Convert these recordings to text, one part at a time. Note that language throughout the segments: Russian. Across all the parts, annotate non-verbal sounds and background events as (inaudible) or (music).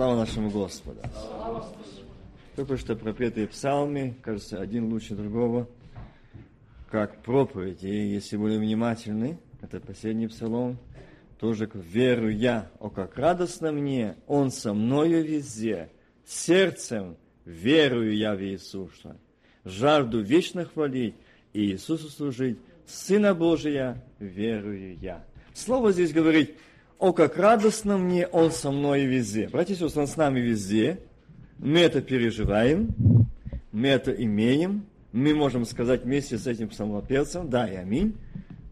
Слава нашему Господу. Только что пропетые псалмы, кажется, один лучше другого, как проповедь. И если были внимательны, это последний псалом, тоже веру я, о как радостно мне, Он со мною везде, сердцем верую я в Иисуса, жажду вечно хвалить и Иисусу служить, Сына Божия верую я. Слово здесь говорит, о, как радостно мне, Он со мной везде. Братья и сестры, Он с нами везде. Мы это переживаем, мы это имеем. Мы можем сказать вместе с этим псалмопевцем, да и аминь,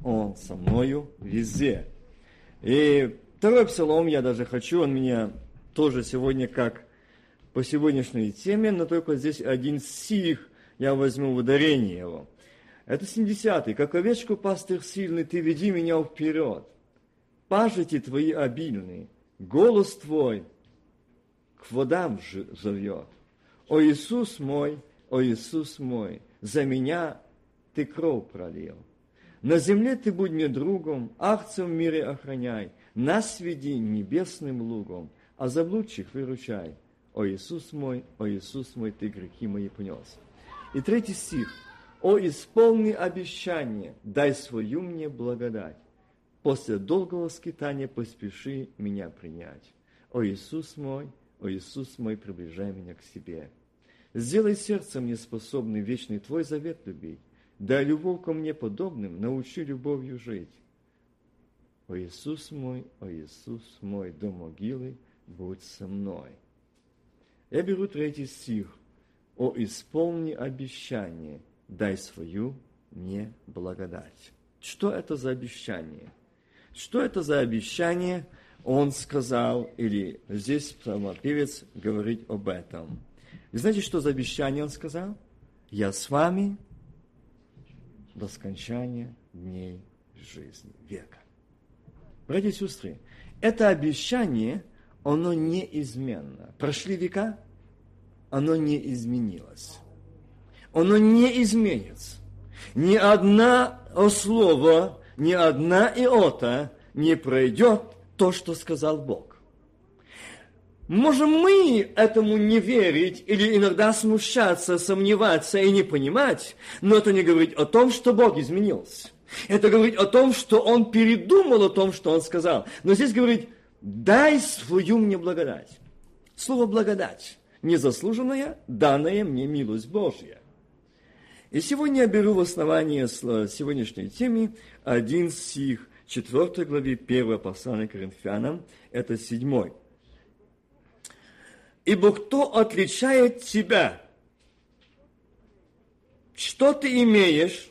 Он со мною везде. И второй псалом я даже хочу, он меня тоже сегодня как по сегодняшней теме, но только здесь один стих, я возьму в ударение его. Это 70-й. «Как овечку пастырь сильный, ты веди меня вперед. Пажити твои обильные, голос твой к водам зовет. О Иисус мой, о Иисус мой, за меня ты кровь пролил. На земле ты будь мне другом, ахца в мире охраняй, нас веди небесным лугом, а заблудших выручай. О Иисус мой, о Иисус мой, ты грехи мои понес. И третий стих. О, исполни обещание, дай свою мне благодать. После долгого скитания поспеши меня принять. О Иисус мой, о Иисус мой, приближай меня к себе. Сделай сердце мне способным вечный Твой завет любить. Дай любовь ко мне подобным, научи любовью жить. О Иисус мой, о Иисус мой, до могилы будь со мной. Я беру третий стих. О, исполни обещание, дай свою мне благодать. Что это за обещание? Что это за обещание? Он сказал, или здесь певец говорит об этом. Вы знаете, что за обещание он сказал? Я с вами до скончания дней жизни, века. Братья и сестры, это обещание, оно неизменно. Прошли века, оно не изменилось. Оно не изменится. Ни одна слово, ни одна иота не пройдет то, что сказал Бог. Можем мы этому не верить или иногда смущаться, сомневаться и не понимать, но это не говорит о том, что Бог изменился. Это говорит о том, что Он передумал о том, что Он сказал. Но здесь говорит, дай свою мне благодать. Слово благодать, незаслуженная, данная мне милость Божья. И сегодня я беру в основание сегодняшней темы один стих 4 главе 1 послания Коринфянам, это 7. «Ибо кто отличает тебя? Что ты имеешь,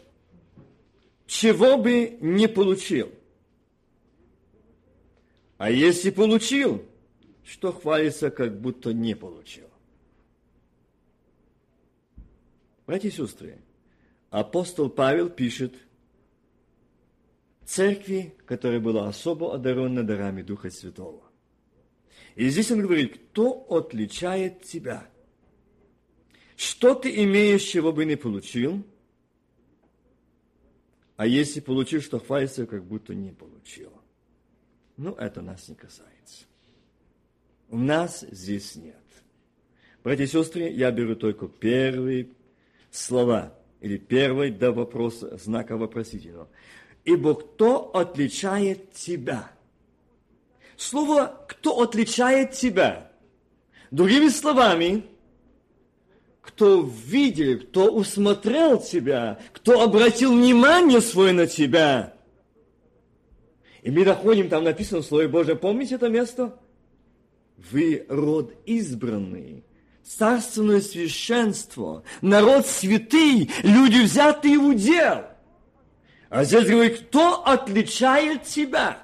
чего бы не получил? А если получил, что хвалится, как будто не получил?» Братья и сестры, апостол Павел пишет – церкви, которая была особо одарена дарами Духа Святого. И здесь он говорит, кто отличает тебя? Что ты имеешь, чего бы не получил? А если получил, что хвалится, как будто не получил. Ну, это нас не касается. У нас здесь нет. Братья и сестры, я беру только первые слова, или первый до вопроса, знака вопросительного ибо кто отличает тебя? Слово «кто отличает тебя» Другими словами, кто видел, кто усмотрел тебя, кто обратил внимание свое на тебя. И мы находим, там написано в Слове Божье, помните это место? Вы род избранный, царственное священство, народ святый, люди взятые в удел – а здесь говорит, кто отличает тебя?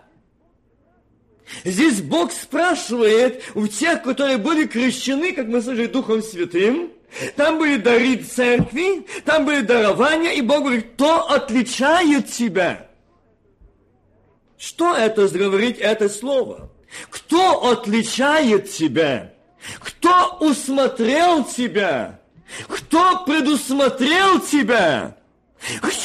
Здесь Бог спрашивает у тех, которые были крещены, как мы слышали, Духом Святым, там были дары церкви, там были дарования, и Бог говорит, кто отличает тебя? Что это говорит это слово? Кто отличает тебя? Кто усмотрел тебя? Кто предусмотрел тебя?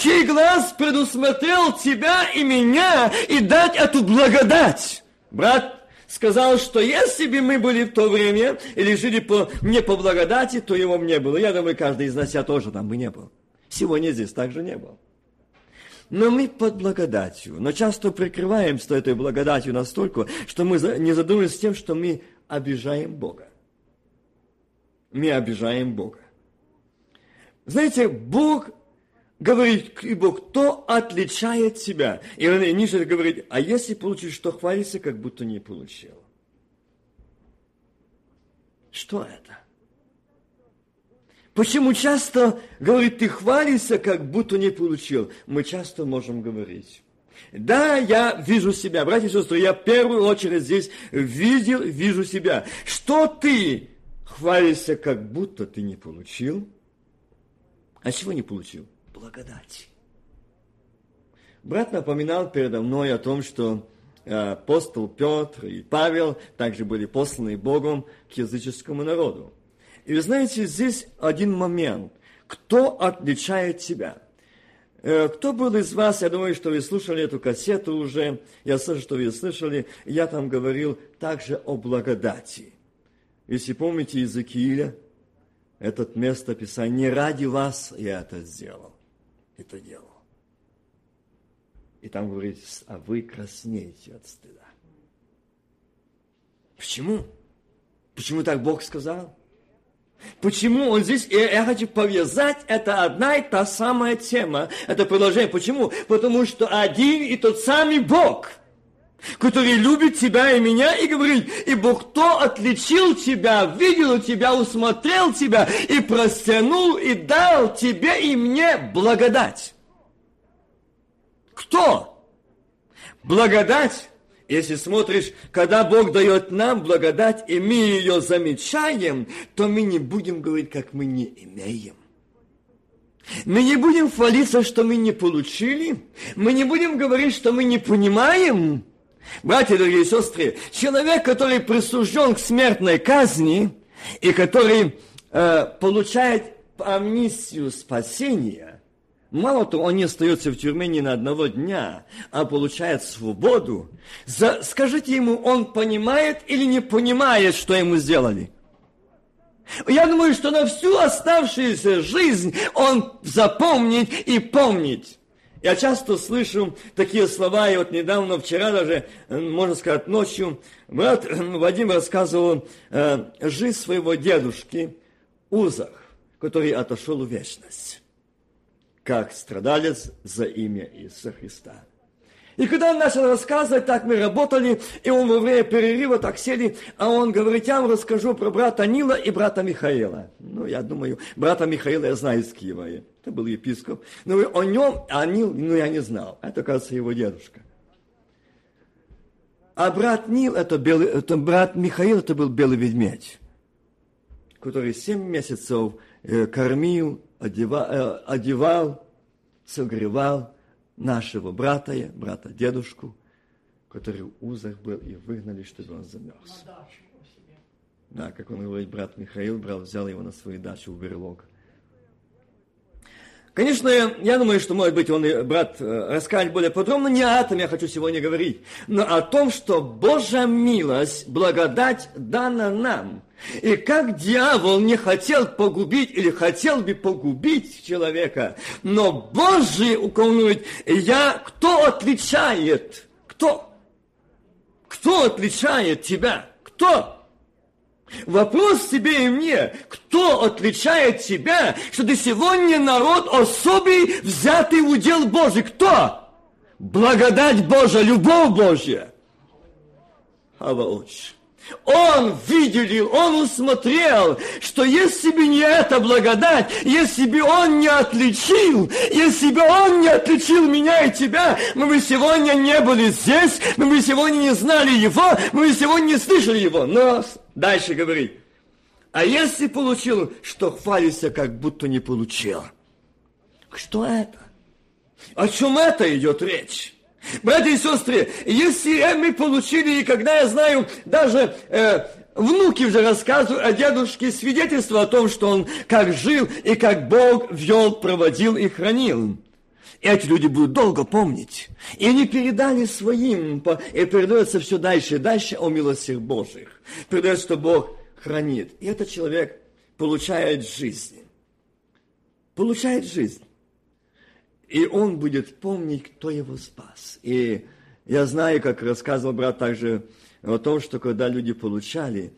чей глаз предусмотрел тебя и меня и дать эту благодать. Брат, сказал, что если бы мы были в то время или жили по, не по благодати, то его бы не было. Я думаю, каждый из нас, я тоже там бы не был. Сегодня здесь также не был. Но мы под благодатью. Но часто прикрываемся этой благодатью настолько, что мы не задумываемся тем, что мы обижаем Бога. Мы обижаем Бога. Знаете, Бог говорит, ибо кто отличает себя? И ниже говорит, а если получишь, что хвалится, как будто не получил. Что это? Почему часто, говорит, ты хвалишься, как будто не получил? Мы часто можем говорить. Да, я вижу себя. Братья и сестры, я в первую очередь здесь видел, вижу себя. Что ты хвалишься, как будто ты не получил? А чего не получил? Благодать. Брат напоминал передо мной о том, что э, апостол Петр и Павел также были посланы Богом к языческому народу. И вы знаете, здесь один момент. Кто отличает себя? Э, кто был из вас, я думаю, что вы слушали эту кассету уже, я слышу, что вы слышали, я там говорил также о благодати. Если помните Иезекииля, этот место Писания, не ради вас я это сделал, это делал. И там говорит, а вы краснеете от стыда. Почему? Почему так Бог сказал? Почему он здесь, я, я хочу повязать, это одна и та самая тема, это продолжение. Почему? Потому что один и тот самый Бог, который любит тебя и меня, и говорит, и Бог кто отличил тебя, видел тебя, усмотрел тебя, и простянул, и дал тебе и мне благодать. Кто? Благодать если смотришь, когда Бог дает нам благодать, и мы ее замечаем, то мы не будем говорить, как мы не имеем. Мы не будем хвалиться, что мы не получили. Мы не будем говорить, что мы не понимаем. Братья, дорогие сестры, человек, который присужден к смертной казни и который э, получает амнистию спасения, Мало того, он не остается в тюрьме ни на одного дня, а получает свободу. За, скажите ему, он понимает или не понимает, что ему сделали? Я думаю, что на всю оставшуюся жизнь он запомнит и помнит. Я часто слышу такие слова, и вот недавно, вчера даже, можно сказать, ночью, брат Вадим рассказывал э, жизнь своего дедушки Узах, который отошел в вечность как страдалец за имя Иисуса Христа. И когда он начал рассказывать, так мы работали, и он во время перерыва так сели, а он говорит, я вам расскажу про брата Нила и брата Михаила. Ну, я думаю, брата Михаила я знаю из Киева. Это был епископ. Но о нем, а Нил, ну, я не знал. Это, кажется, его дедушка. А брат Нил, это, белый, это брат Михаил, это был белый ведмедь, который семь месяцев э, кормил одевал, э, одевал согревал нашего брата, брата дедушку, который в узах был, и выгнали, чтобы он замерз. Да, как он говорит, брат Михаил брал, взял его на свою дачу в берлог. Конечно, я думаю, что, может быть, он и брат э, расскажет более подробно. Не о этом я хочу сегодня говорить, но о том, что Божья милость, благодать дана нам. И как дьявол не хотел погубить или хотел бы погубить человека, но Божий указывает, я, кто отличает? Кто? Кто отличает тебя? Кто? Вопрос тебе и мне, кто отличает тебя, что ты сегодня народ особый, взятый в удел Божий? Кто? Благодать Божия, любовь Божья. Аваоч. Он видел, он усмотрел, что если бы не эта благодать, если бы он не отличил, если бы он не отличил меня и тебя, мы бы сегодня не были здесь, мы бы сегодня не знали его, мы бы сегодня не слышали его. Но дальше говорит, а если получил, что хвалится, как будто не получил. Что это? О чем это идет речь? Братья и сестры, если мы получили, и когда я знаю, даже э, внуки уже рассказывают о дедушке свидетельство о том, что он как жил и как Бог вел, проводил и хранил. Эти люди будут долго помнить. И они передали своим, и передается все дальше и дальше о милостях Божьих. Передается, что Бог хранит. И этот человек получает жизнь. Получает жизнь. И он будет помнить, кто его спас. И я знаю, как рассказывал брат также о том, что когда люди получали,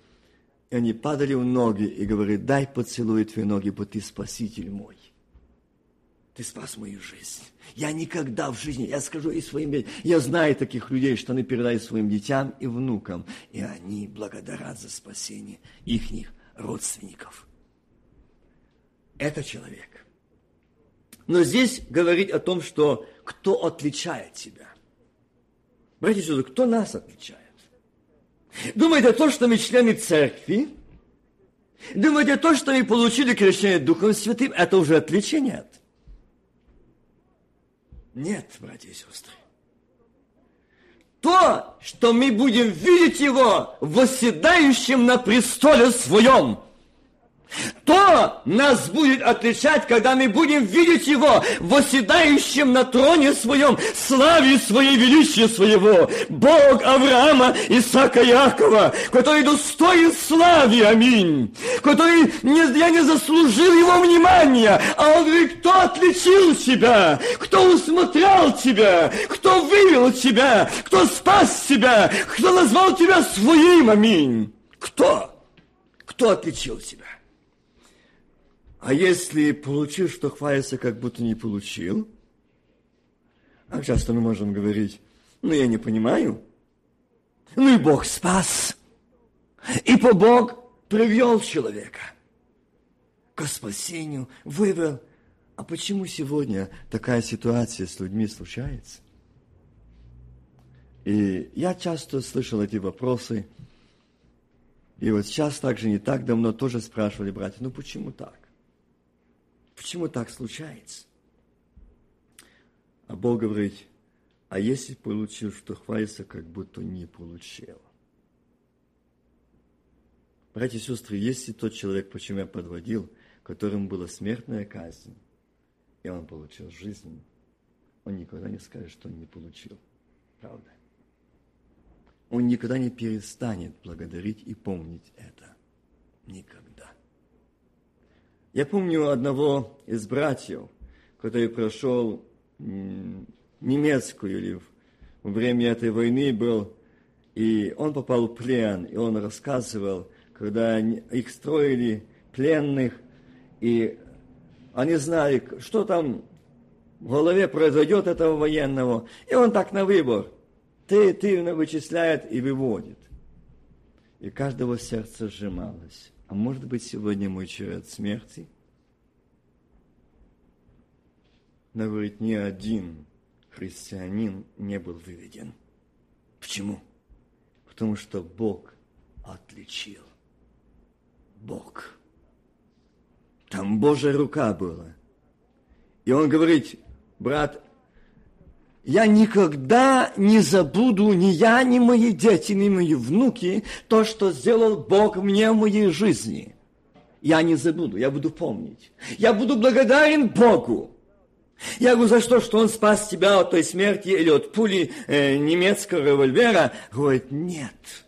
они падали в ноги и говорили, дай поцелуй твои ноги, бо ты спаситель мой. Ты спас мою жизнь. Я никогда в жизни, я скажу и своим детям, я знаю таких людей, что они передают своим детям и внукам, и они благодарят за спасение их родственников. Это человек. Но здесь говорить о том, что кто отличает тебя. Братья и сестры, кто нас отличает? Думаете, то, что мы члены церкви, думаете, то, что мы получили крещение Духом Святым, это уже отличие? Нет. Нет, братья и сестры. То, что мы будем видеть Его восседающим на престоле Своем – то нас будет отличать, когда мы будем видеть Его восседающим на троне Своем, славе Своей, величия Своего. Бог Авраама, Исаака, Якова, который достоин славы, аминь. Который не, я не заслужил Его внимания, а Он говорит, кто отличил тебя, кто усмотрел тебя, кто вывел тебя, кто спас тебя, кто назвал тебя своим, аминь. Кто? Кто отличил тебя? А если получил, что хвалится, как будто не получил? А часто мы можем говорить, ну я не понимаю. Ну и Бог спас. И по Бог привел человека к спасению, вывел. А почему сегодня такая ситуация с людьми случается? И я часто слышал эти вопросы. И вот сейчас также не так давно тоже спрашивали братья, ну почему так? Почему так случается? А Бог говорит, а если получил, что хвалится, как будто не получил. Братья и сестры, если тот человек, почему я подводил, которому была смертная казнь, и он получил жизнь, он никогда не скажет, что он не получил. Правда? Он никогда не перестанет благодарить и помнить это. Никогда. Я помню одного из братьев, который прошел немецкую или во время этой войны был, и он попал в плен, и он рассказывал, когда их строили пленных, и они знали, что там в голове произойдет этого военного, и он так на выбор. Ты, ты вычисляет и выводит. И каждого сердце сжималось. А может быть, сегодня мой черед смерти? Но, говорит, ни один христианин не был выведен. Почему? Потому что Бог отличил. Бог. Там Божья рука была. И он говорит, брат, я никогда не забуду, ни я, ни мои дети, ни мои внуки, то, что сделал Бог мне в моей жизни. Я не забуду, я буду помнить. Я буду благодарен Богу. Я говорю, за что, что он спас тебя от той смерти или от пули э, немецкого револьвера? Говорит, нет.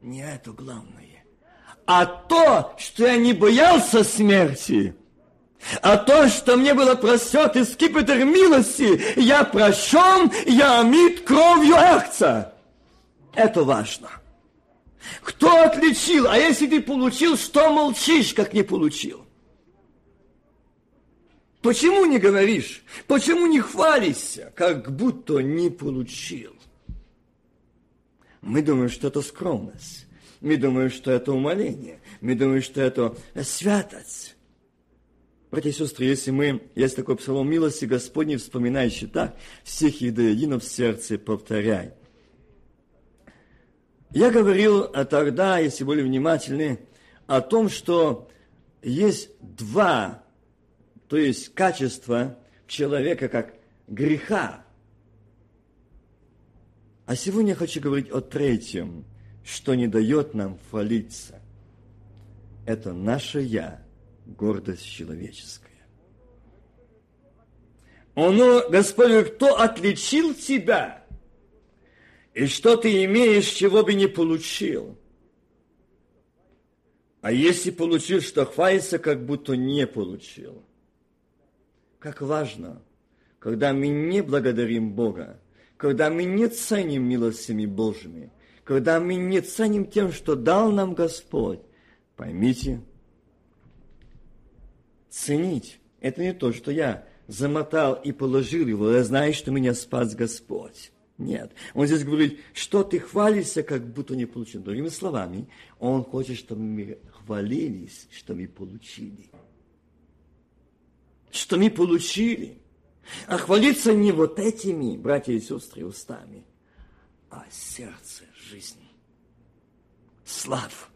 Не это главное. А то, что я не боялся смерти – а то, что мне было просет из скипетр милости, я прощен, я омит кровью акца. Это важно. Кто отличил? А если ты получил, что молчишь, как не получил? Почему не говоришь? Почему не хвалишься, как будто не получил? Мы думаем, что это скромность. Мы думаем, что это умоление. Мы думаем, что это святость. Братья и сестры, если мы, есть такой псалом милости Господней, вспоминающий так, всех их до едино в сердце повторяй. Я говорил тогда, если были внимательны, о том, что есть два, то есть качества человека как греха. А сегодня я хочу говорить о третьем, что не дает нам хвалиться. Это наше «я», гордость человеческая. Он, ну, Господь кто отличил тебя? И что ты имеешь, чего бы не получил? А если получил, что хвалится, как будто не получил. Как важно, когда мы не благодарим Бога, когда мы не ценим милостями Божьими, когда мы не ценим тем, что дал нам Господь, поймите, ценить – это не то, что я замотал и положил его, я знаю, что меня спас Господь. Нет. Он здесь говорит, что ты хвалишься, как будто не получил. Другими словами, он хочет, чтобы мы хвалились, что мы получили. Что мы получили. А хвалиться не вот этими, братья и сестры, устами, а сердце жизни. Слав,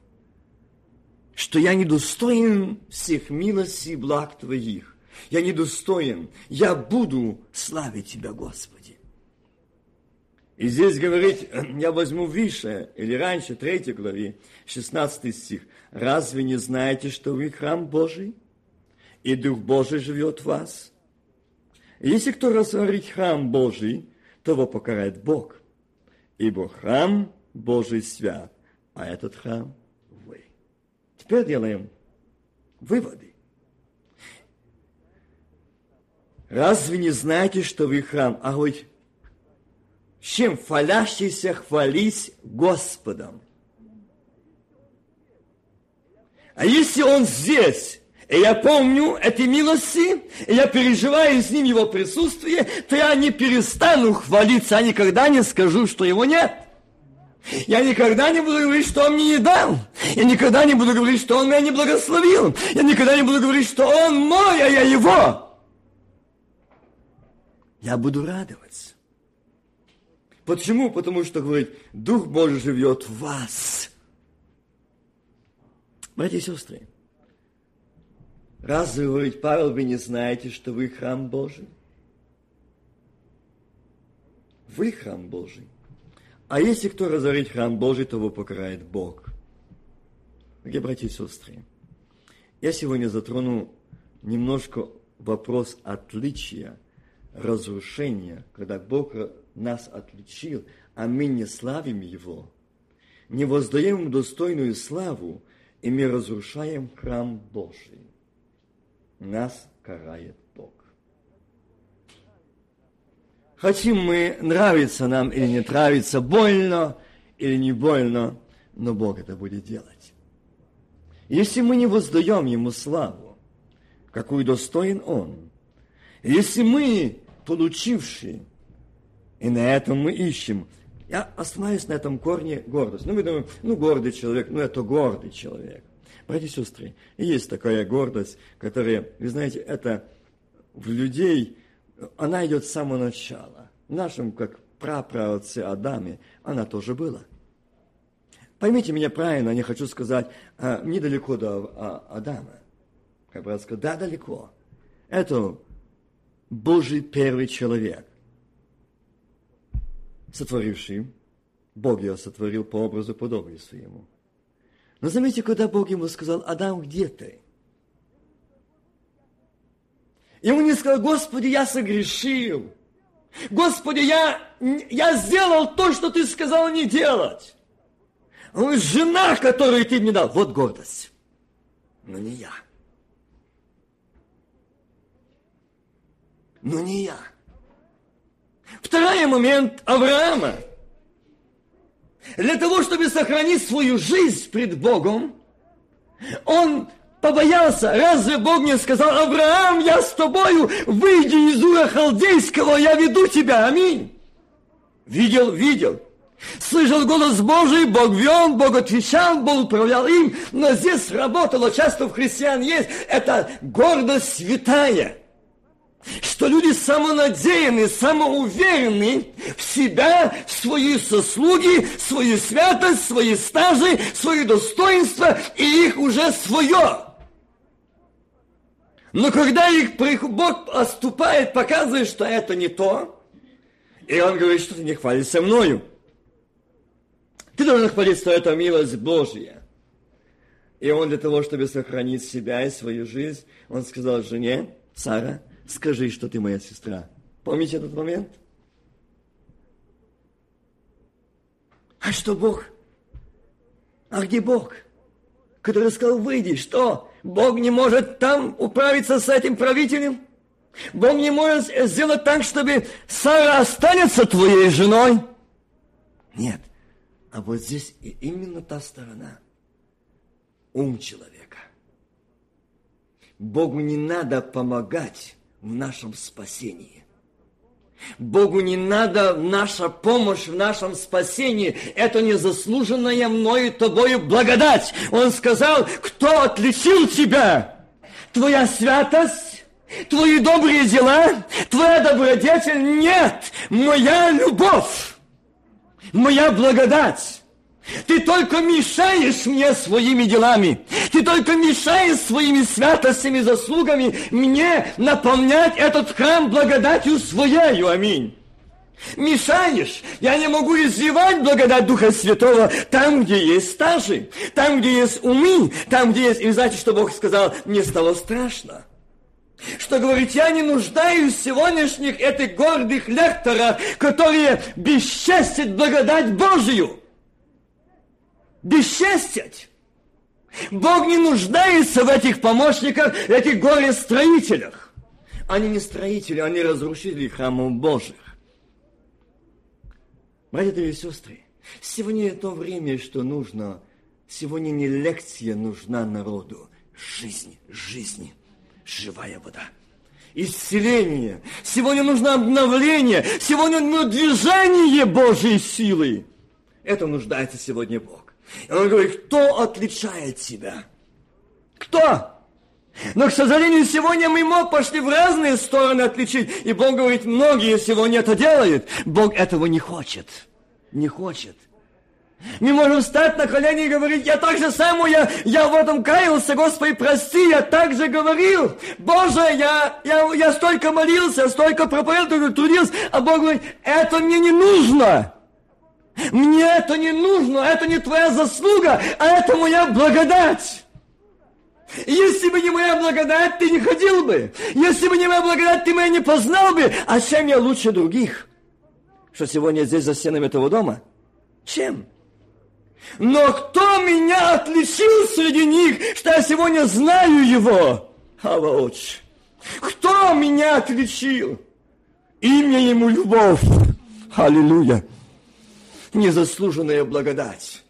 что я недостоин всех милостей и благ Твоих. Я недостоин. Я буду славить Тебя, Господи. И здесь говорить, я возьму выше, или раньше, 3 главе, 16 стих. «Разве не знаете, что вы храм Божий, и Дух Божий живет в вас?» Если кто разорит храм Божий, то его покарает Бог, ибо храм Божий свят, а этот храм. Теперь делаем выводы. Разве не знаете, что вы храм? А хоть чем хвалящийся хвались Господом? А если он здесь, и я помню эти милости, и я переживаю с ним его присутствие, то я не перестану хвалиться, я никогда не скажу, что его нет. Я никогда не буду говорить, что он мне не дал. Я никогда не буду говорить, что он меня не благословил. Я никогда не буду говорить, что он мой, а я его. Я буду радоваться. Почему? Потому что, говорит, Дух Божий живет в вас. Братья и сестры, Разве, говорит Павел, вы не знаете, что вы храм Божий? Вы храм Божий. А если кто разорит храм Божий, то его покарает Бог. Дорогие братья и сестры, я сегодня затрону немножко вопрос отличия, разрушения, когда Бог нас отличил, а мы не славим Его, не воздаем Ему достойную славу, и мы разрушаем храм Божий нас карает Бог. Хотим мы, нравится нам или не нравится, больно или не больно, но Бог это будет делать. Если мы не воздаем Ему славу, какую достоин Он, если мы, получившие, и на этом мы ищем, я остановлюсь на этом корне гордость. Ну, мы думаем, ну, гордый человек, ну, это гордый человек. Братья и сестры, есть такая гордость, которая, вы знаете, это в людей, она идет с самого начала. В нашем, как праправце Адаме, она тоже была. Поймите меня правильно, не хочу сказать, а, недалеко до а, Адама. Как брат сказал, да, далеко. Это Божий первый человек, сотворивший, Бог его сотворил по образу подобию своему. Но заметьте, когда Бог ему сказал, Адам, где ты? Ему не сказал, Господи, я согрешил. Господи, я, я сделал то, что ты сказал не делать. Он говорит, жена, которую ты мне дал, вот гордость. Но не я. Но не я. Второй момент Авраама – для того, чтобы сохранить свою жизнь пред Богом, он побоялся. Разве Бог не сказал, Авраам, я с тобою, выйди из Ура Халдейского, я веду тебя. Аминь. Видел, видел. Слышал голос Божий, Бог вел, Бог отвечал, Бог управлял им. Но здесь работало, часто в христиан есть, это гордость святая что люди самонадеянны, самоуверены в себя, в свои заслуги, свою святость, свои стажи, свои достоинства, и их уже свое. Но когда их Бог оступает, показывает, что это не то, и он говорит, что ты не хвалишься мною. Ты должен хвалить, что это милость Божья. И он для того, чтобы сохранить себя и свою жизнь, он сказал жене, Сара, скажи, что ты моя сестра. Помните этот момент? А что Бог? А где Бог? Который сказал, выйди, что? Бог не может там управиться с этим правителем? Бог не может сделать так, чтобы Сара останется твоей женой? Нет. А вот здесь именно та сторона. Ум человека. Богу не надо помогать в нашем спасении. Богу не надо наша помощь в нашем спасении. Это незаслуженная мною тобою благодать. Он сказал, кто отличил тебя? Твоя святость? Твои добрые дела? Твоя добродетель? Нет! Моя любовь! Моя благодать! Ты только мешаешь мне своими делами. Ты только мешаешь своими святостями, заслугами мне наполнять этот храм благодатью своею. Аминь. Мешаешь. Я не могу изливать благодать Духа Святого там, где есть стажи, там, где есть умы, там, где есть... И знаете, что Бог сказал? Мне стало страшно. Что говорит, я не нуждаюсь в сегодняшних этих гордых лекторах, которые бесчестят благодать Божию бесчестить. Бог не нуждается в этих помощниках, этих горе-строителях. Они не строители, они разрушители храмов Божьих. Братья и сестры, сегодня то время, что нужно. Сегодня не лекция нужна народу. Жизнь, жизнь, живая вода. Исцеление. Сегодня нужно обновление. Сегодня нужно движение Божьей силы. Это нуждается сегодня Бог. И он говорит, кто отличает тебя? Кто? Но, к сожалению, сегодня мы мог пошли в разные стороны отличить. И Бог говорит, многие сегодня это делают. Бог этого не хочет. Не хочет. Мы можем встать на колени и говорить, я так же саму, я, я в этом каялся, Господи, прости, я так же говорил. Боже, я, я, я столько молился, столько проповедовал, трудился, а Бог говорит, это мне не нужно. Мне это не нужно, это не твоя заслуга, а это моя благодать. Если бы не моя благодать, ты не ходил бы. Если бы не моя благодать, ты меня не познал бы. А чем я лучше других? Что сегодня здесь за стенами этого дома? Чем? Но кто меня отличил среди них, что я сегодня знаю его? Ава отче. Кто меня отличил? Имя ему любовь. Аллилуйя незаслуженная благодать.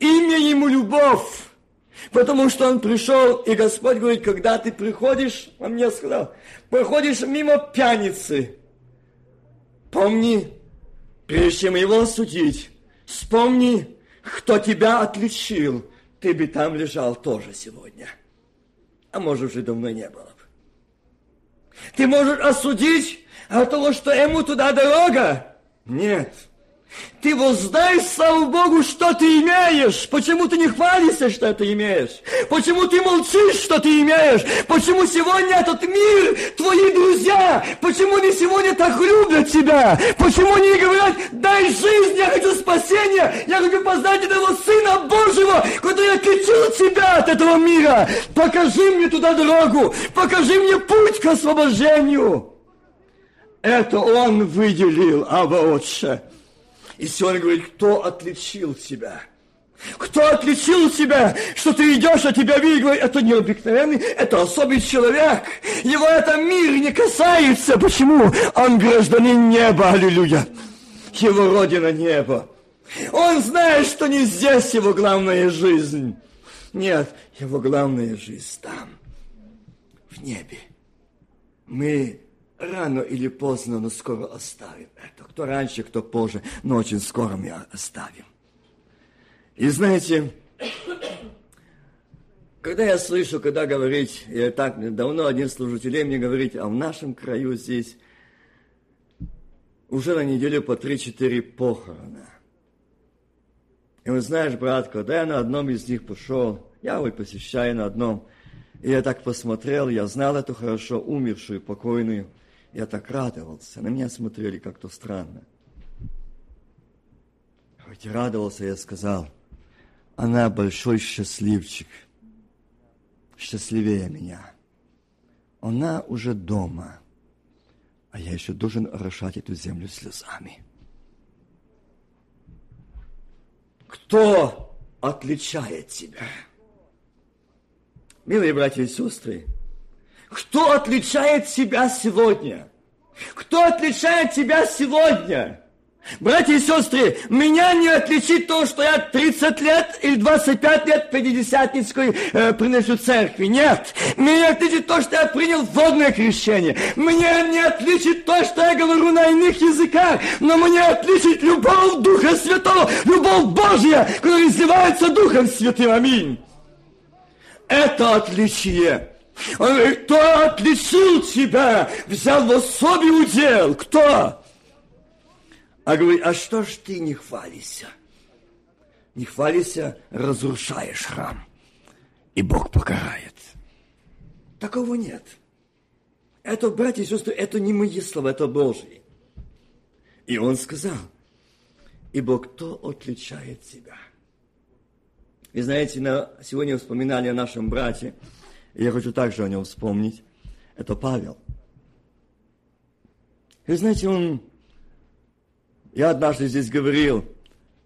Имя ему любовь. Потому что он пришел, и Господь говорит, когда ты приходишь, он мне сказал, проходишь мимо пьяницы, помни, прежде чем его осудить, вспомни, кто тебя отличил, ты бы там лежал тоже сегодня. А может, уже давно не было бы. Ты можешь осудить от того, что ему туда дорога? Нет. Ты воздай, слава Богу, что ты имеешь. Почему ты не хвалишься, что ты имеешь? Почему ты молчишь, что ты имеешь? Почему сегодня этот мир, твои друзья, почему они сегодня так любят тебя? Почему они не говорят, дай жизнь, я хочу спасения, я хочу познать этого Сына Божьего, который отличил тебя от этого мира. Покажи мне туда дорогу, покажи мне путь к освобождению. Это Он выделил, Абba Отче. И сегодня говорит, кто отличил тебя? Кто отличил тебя, что ты идешь, а тебя видят, говорит, это необыкновенный, это особый человек. Его это мир не касается. Почему? Он гражданин неба, аллилуйя. Его родина небо. Он знает, что не здесь его главная жизнь. Нет, его главная жизнь там, в небе. Мы рано или поздно, но скоро оставим это. Кто раньше, кто позже, но очень скоро мы оставим. И знаете, когда я слышу, когда говорить, я так давно один служителей мне говорит, а в нашем краю здесь уже на неделю по 3-4 похорона. И вы знаешь, брат, когда я на одном из них пошел, я его посещаю на одном, и я так посмотрел, я знал эту хорошо умершую, покойную, я так радовался. На меня смотрели как-то странно. Хоть и радовался, я сказал, она большой счастливчик, счастливее меня. она уже дома, а я еще должен орошать эту землю слезами. Кто отличает тебя? Милые братья и сестры, кто отличает тебя сегодня? Кто отличает тебя сегодня? Братья и сестры, меня не отличит то, что я 30 лет или 25 лет Пятидесятницкой э, приношу церкви. Нет. Меня отличит то, что я принял водное крещение. Меня не отличит то, что я говорю на иных языках. Но меня отличит любовь Духа Святого, любовь Божья, которая изливается Духом Святым. Аминь. Это отличие. Говорит, кто отличил тебя, взял в особый удел? Кто? А говорит, а что ж ты не хвалишься? Не хвалишься, разрушаешь храм. И Бог покарает. Такого нет. Это, братья и сестры, это не мои слова, это Божьи. И он сказал, ибо кто отличает себя? И знаете, на, сегодня вспоминали о нашем брате, и я хочу также о нем вспомнить. Это Павел. И знаете, он я однажды здесь говорил,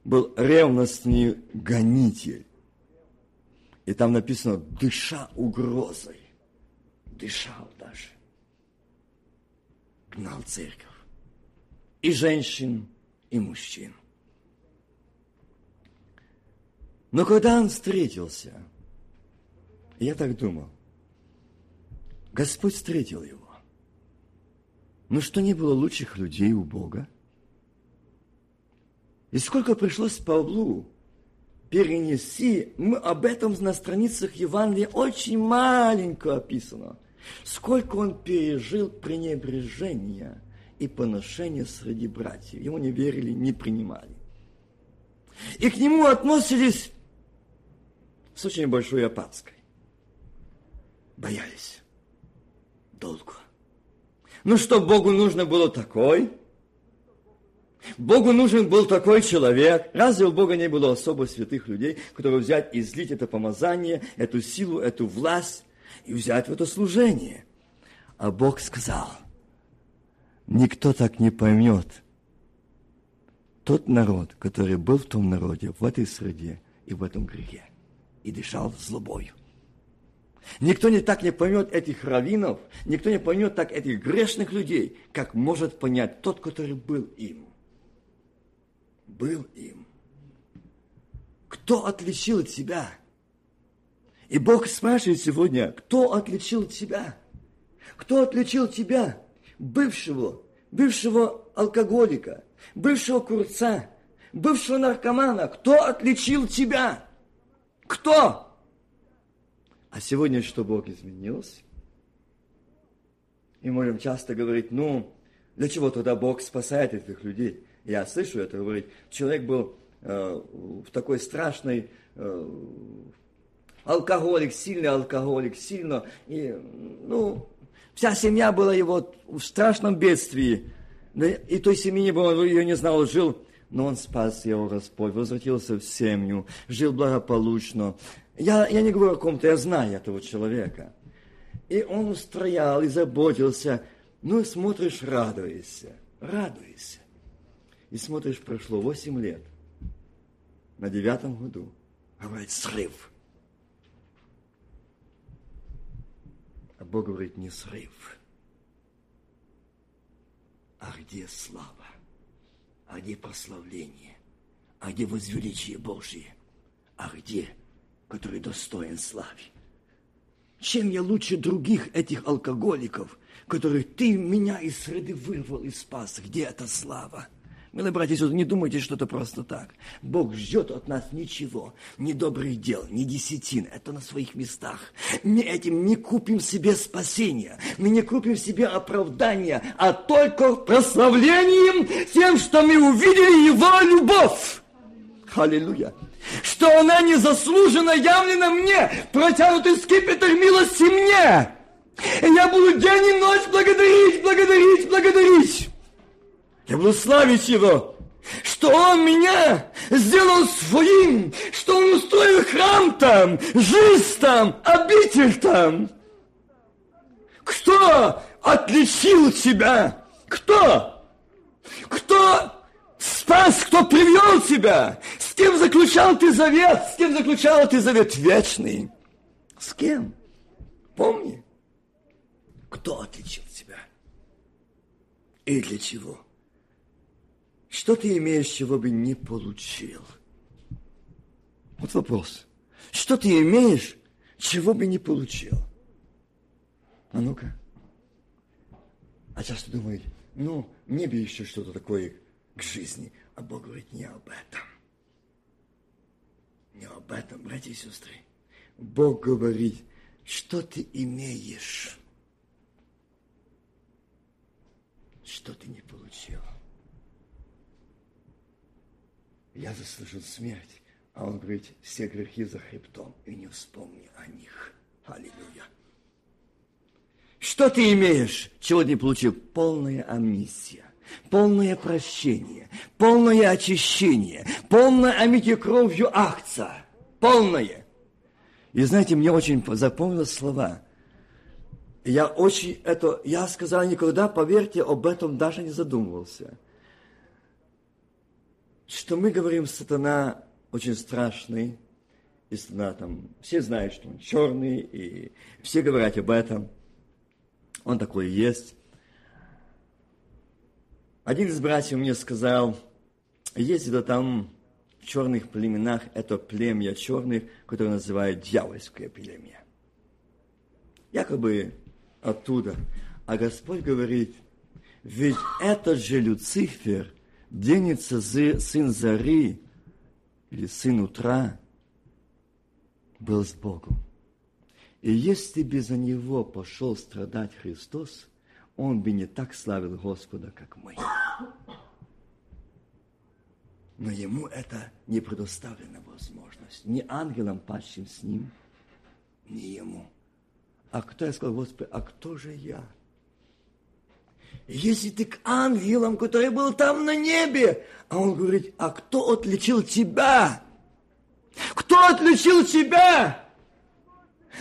был ревностный гонитель. И там написано, дыша угрозой. Дышал даже. Гнал церковь. И женщин, и мужчин. Но когда он встретился, я так думал, Господь встретил его. Ну что не было лучших людей у Бога? И сколько пришлось Павлу перенести, мы об этом на страницах Евангелия очень маленько описано. Сколько он пережил пренебрежения и поношения среди братьев. Ему не верили, не принимали. И к нему относились с очень большой опаской. Боялись. Долго. Ну что Богу нужно было такой – Богу нужен был такой человек. Разве у Бога не было особо святых людей, которые взять и излить это помазание, эту силу, эту власть и взять в это служение? А Бог сказал, никто так не поймет тот народ, который был в том народе, в этой среде и в этом грехе, и дышал злобою. Никто не так не поймет этих раввинов, никто не поймет так этих грешных людей, как может понять тот, который был им был им. Кто отличил тебя? И Бог спрашивает сегодня, кто отличил тебя? Кто отличил тебя, бывшего, бывшего алкоголика, бывшего курца, бывшего наркомана? Кто отличил тебя? Кто? А сегодня что Бог изменился? И можем часто говорить, ну, для чего тогда Бог спасает этих людей? я слышу это, говорит, человек был э, в такой страшной э, алкоголик, сильный алкоголик, сильно, и, ну, вся семья была его в страшном бедствии, и той семьи не было, ее не знал, жил, но он спас его Господь, возвратился в семью, жил благополучно. Я, я не говорю о ком-то, я знаю этого человека. И он устроял и заботился. Ну, смотришь, радуешься, радуешься. И смотришь, прошло 8 лет. На девятом году. Говорит, срыв. А Бог говорит, не срыв. А где слава? А где прославление? А где возвеличие Божье? А где, который достоин славы? Чем я лучше других этих алкоголиков, которых ты меня из среды вырвал и спас? Где эта слава? Милые братья и сестры, не думайте, что это просто так. Бог ждет от нас ничего, ни добрых дел, ни десятин. Это на своих местах. Мы этим не купим себе спасения, мы не купим себе оправдания, а только прославлением тем, что мы увидели Его любовь. Аллилуйя. Что она незаслуженно явлена мне, протянутый скипетр милости мне. И я буду день и ночь благодарить, благодарить, благодарить. Я буду славить Его, что Он меня сделал своим, что Он устроил храм там, жизнь там, обитель там. Кто отличил тебя? Кто? Кто спас, кто привел тебя? Кем заключал ты завет? С кем заключал ты завет вечный? С кем? Помни, кто отличил тебя? И для чего? Что ты имеешь, чего бы не получил? Вот вопрос. Что ты имеешь, чего бы не получил? А ну-ка. А часто думают, ну, мне бы еще что-то такое к жизни. А Бог говорит не об этом. Не об этом, братья и сестры. Бог говорит, что ты имеешь, что ты не получил. Я заслужил смерть, а он говорит, все грехи за хребтом, и не вспомни о них. Аллилуйя. Что ты имеешь, чего ты не получил? Полная амнистия, полное прощение, полное очищение, полное омитие кровью акция, полное. И знаете, мне очень запомнилось слова. Я очень это, я сказал никогда, поверьте, об этом даже не задумывался. Что мы говорим, сатана очень страшный, и сатана там, все знают, что он черный, и все говорят об этом – он такой есть. Один из братьев мне сказал, есть где-то там в черных племенах это племя черных, которое называют дьявольское племя. Якобы оттуда. А Господь говорит, ведь этот же Люцифер, денется сын зари или сын утра, был с Богом. И если бы за него пошел страдать Христос, он бы не так славил Господа, как мы. Но ему это не предоставлена возможность. Ни ангелам, падшим с ним, ни ему. А кто, я сказал, Господи, а кто же я? Если ты к ангелам, который был там на небе, а он говорит, а кто отличил тебя? Кто отличил тебя?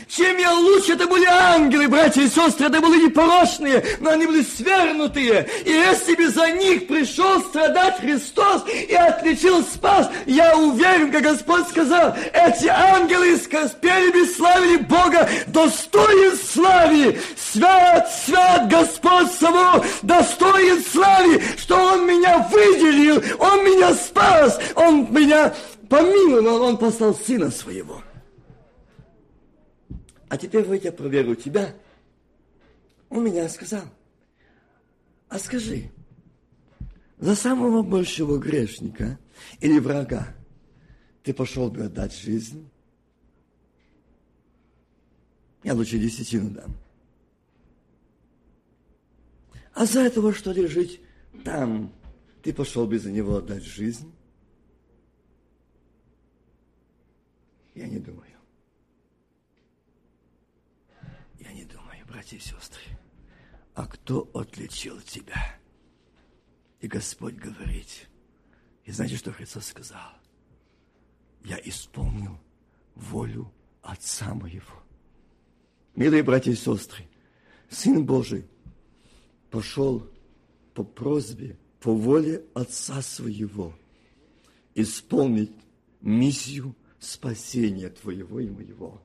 Чем я лучше, это были ангелы, братья и сестры, это были непорочные, но они были свернутые. И если бы за них пришел страдать Христос и отличил спас, я уверен, как Господь сказал, эти ангелы спели бы славили Бога, достоин слави, свят, свят Господь само, достоин слави, что Он меня выделил, Он меня спас, Он меня помиловал, Он послал Сына Своего. А теперь вот я проверю тебя. Он меня сказал, а скажи, за самого большего грешника или врага ты пошел бы отдать жизнь? Я лучше десятину дам. А за этого, что лежит там, ты пошел бы за него отдать жизнь? Я не думаю. Братья и сестры, а кто отличил тебя? И Господь говорит, и знаете, что Христос сказал? Я исполнил волю Отца моего. Милые братья и сестры, Сын Божий пошел по просьбе, по воле Отца своего исполнить миссию спасения твоего и моего.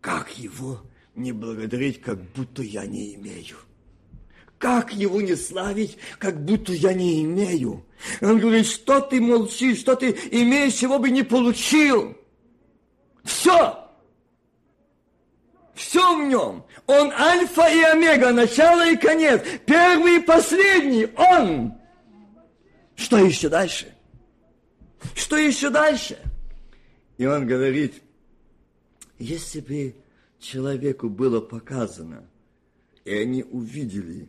Как его не благодарить, как будто я не имею. Как его не славить, как будто я не имею? Он говорит, что ты молчишь, что ты имеешь, чего бы не получил. Все. Все в нем. Он альфа и омега, начало и конец, первый и последний. Он. Что еще дальше? Что еще дальше? И он говорит, если бы человеку было показано, и они увидели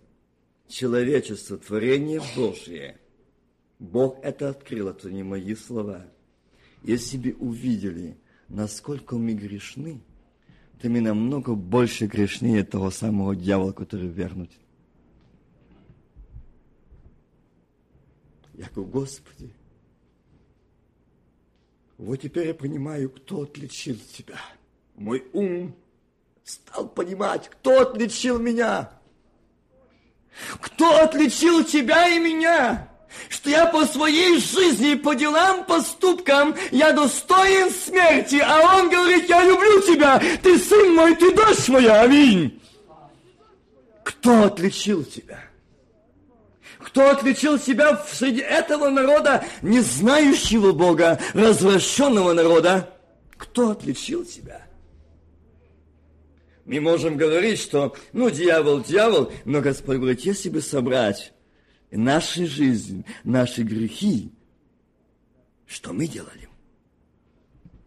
человечество, творение Божье. Бог это открыл, это не мои слова. Если бы увидели, насколько мы грешны, то мы намного больше грешнее того самого дьявола, который вернут. Я говорю, Господи, вот теперь я понимаю, кто отличил тебя. Мой ум стал понимать, кто отличил меня. Кто отличил тебя и меня? Что я по своей жизни, по делам, поступкам, я достоин смерти, а он говорит, я люблю тебя, ты сын мой, ты дочь моя, аминь. Кто отличил тебя? Кто отличил себя среди этого народа, не знающего Бога, развращенного народа? Кто отличил тебя? Мы можем говорить, что, ну, дьявол, дьявол, но Господь говорит, если бы собрать наши жизни, наши грехи, что мы делали?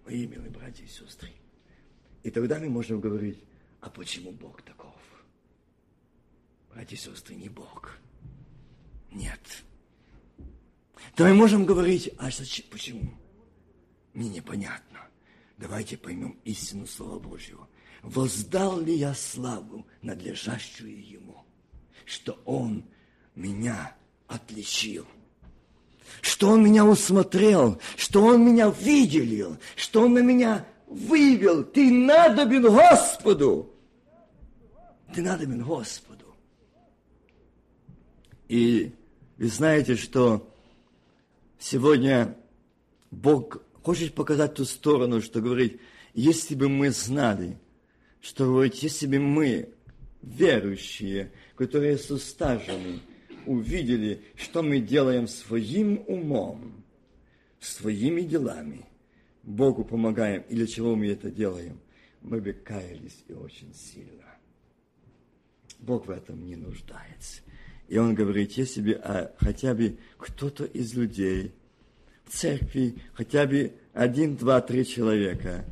Мои милые братья и сестры. И тогда мы можем говорить, а почему Бог таков? Братья и сестры, не Бог. Нет. То мы можем говорить, а зачем, почему? Мне непонятно. Давайте поймем истину Слова Божьего воздал ли я славу, надлежащую ему, что он меня отличил, что он меня усмотрел, что он меня виделил, что он на меня вывел. Ты надобен Господу. Ты надобен Господу. И вы знаете, что сегодня Бог хочет показать ту сторону, что говорит, если бы мы знали, что вот если бы мы, верующие, которые сустажены, увидели, что мы делаем своим умом, своими делами, Богу помогаем, и для чего мы это делаем, мы бы каялись и очень сильно. Бог в этом не нуждается. И он говорит, если бы а, хотя бы кто-то из людей в церкви, хотя бы один, два, три человека,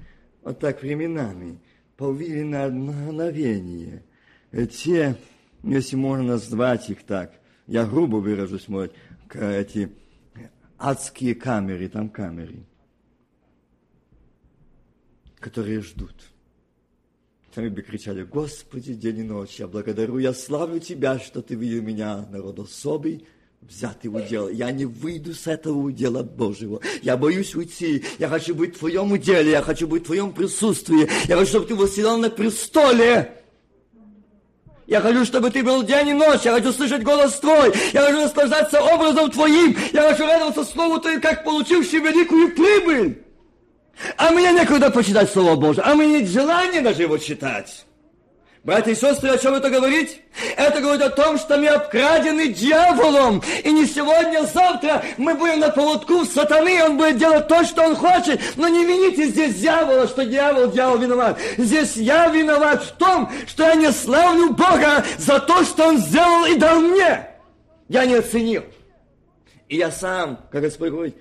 вот так временами повили на мгновение. Те, если можно назвать их так, я грубо выражусь, может, эти адские камеры, там камеры, которые ждут. Сами бы кричали, Господи, день и ночь, я благодарю, я славлю Тебя, что Ты видел меня, народ особый, взятый удел. Я не выйду с этого удела Божьего. Я боюсь уйти. Я хочу быть в Твоем уделе. Я хочу быть в Твоем присутствии. Я хочу, чтобы Ты восседал на престоле. Я хочу, чтобы Ты был день и ночь. Я хочу слышать голос Твой. Я хочу наслаждаться образом Твоим. Я хочу радоваться Слову Твоим, как получивший великую прибыль. А мне некогда почитать Слово Божие. А мне нет желания даже его читать. Братья и сестры, о чем это говорит? Это говорит о том, что мы обкрадены дьяволом. И не сегодня, а завтра мы будем на поводку сатаны, он будет делать то, что он хочет. Но не вините здесь дьявола, что дьявол, дьявол виноват. Здесь я виноват в том, что я не славлю Бога за то, что он сделал и дал мне. Я не оценил. И я сам, как Господь говорит,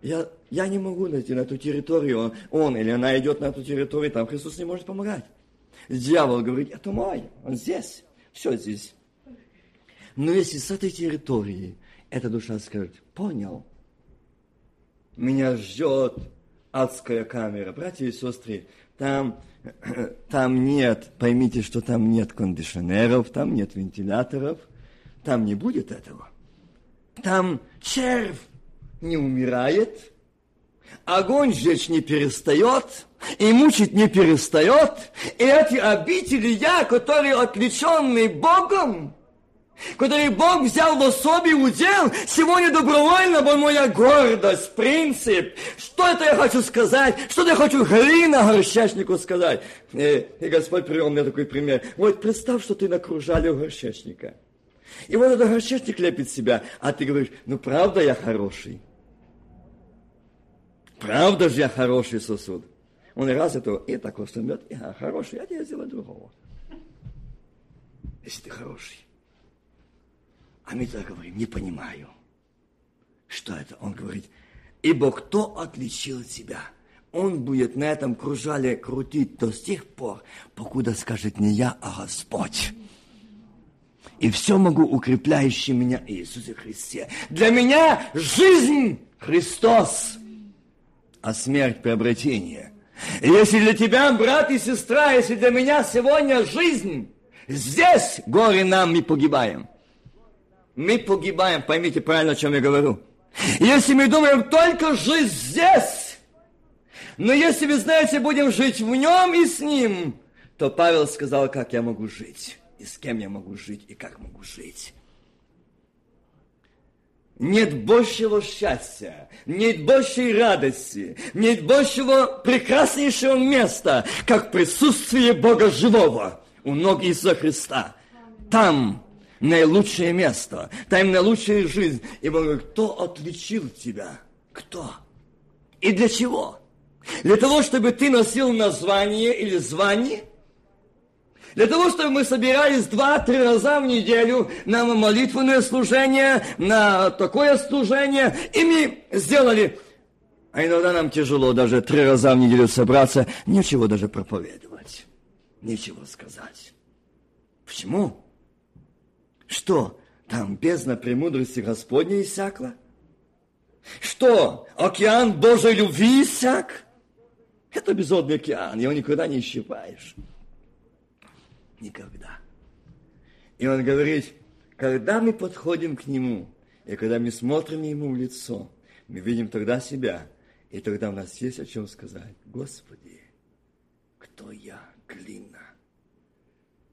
я, я не могу найти на ту территорию, он, он или она идет на ту территорию, там Христос не может помогать. Дьявол говорит, это мой, он здесь, все здесь. Но если с этой территории эта душа скажет, понял, меня ждет адская камера, братья и сестры, там, (clears throat) там нет, поймите, что там нет кондиционеров, там нет вентиляторов, там не будет этого. Там червь не умирает, огонь жечь не перестает, и мучить не перестает. И эти обители я, которые отличенные Богом, которые Бог взял в особый удел, сегодня добровольно был моя гордость, принцип. Что это я хочу сказать? Что я хочу глина горчачнику сказать? И, и Господь привел мне такой пример. Вот представь, что ты накружали у горчачника. И вот этот горчачник лепит себя, а ты говоришь, ну правда я хороший? Правда же я хороший сосуд? Он раз это и так возьмет, и а, хороший, я тебе сделаю другого. Если ты хороший. А мы так говорим, не понимаю. Что это? Он говорит, ибо кто отличил тебя? Он будет на этом кружале крутить до сих пор, покуда скажет не я, а Господь. И все могу укрепляющий меня Иисусе Христе. Для меня жизнь Христос, а смерть приобретение. Если для тебя, брат и сестра, если для меня сегодня жизнь, здесь горе нам, мы погибаем. Мы погибаем, поймите правильно, о чем я говорю. Если мы думаем только жить здесь, но если вы знаете, будем жить в нем и с ним, то Павел сказал, как я могу жить, и с кем я могу жить, и как могу жить. Нет большего счастья, нет большей радости, нет большего прекраснейшего места, как присутствие Бога живого у ног Иисуса Христа. Там наилучшее место, там наилучшая жизнь. И Бог говорит, кто отличил тебя? Кто? И для чего? Для того, чтобы ты носил название или звание? Для того, чтобы мы собирались два-три раза в неделю на молитвенное служение, на такое служение, и мы сделали а иногда нам тяжело даже три раза в неделю собраться, нечего даже проповедовать, нечего сказать. Почему? Что, там бездна премудрости Господней иссякла? Что, океан Божьей любви иссяк? Это безодный океан, его никогда не исчерпаешь. Никогда. И он говорит, когда мы подходим к нему, и когда мы смотрим ему в лицо, мы видим тогда себя, и тогда у нас есть о чем сказать. Господи, кто я? Глина.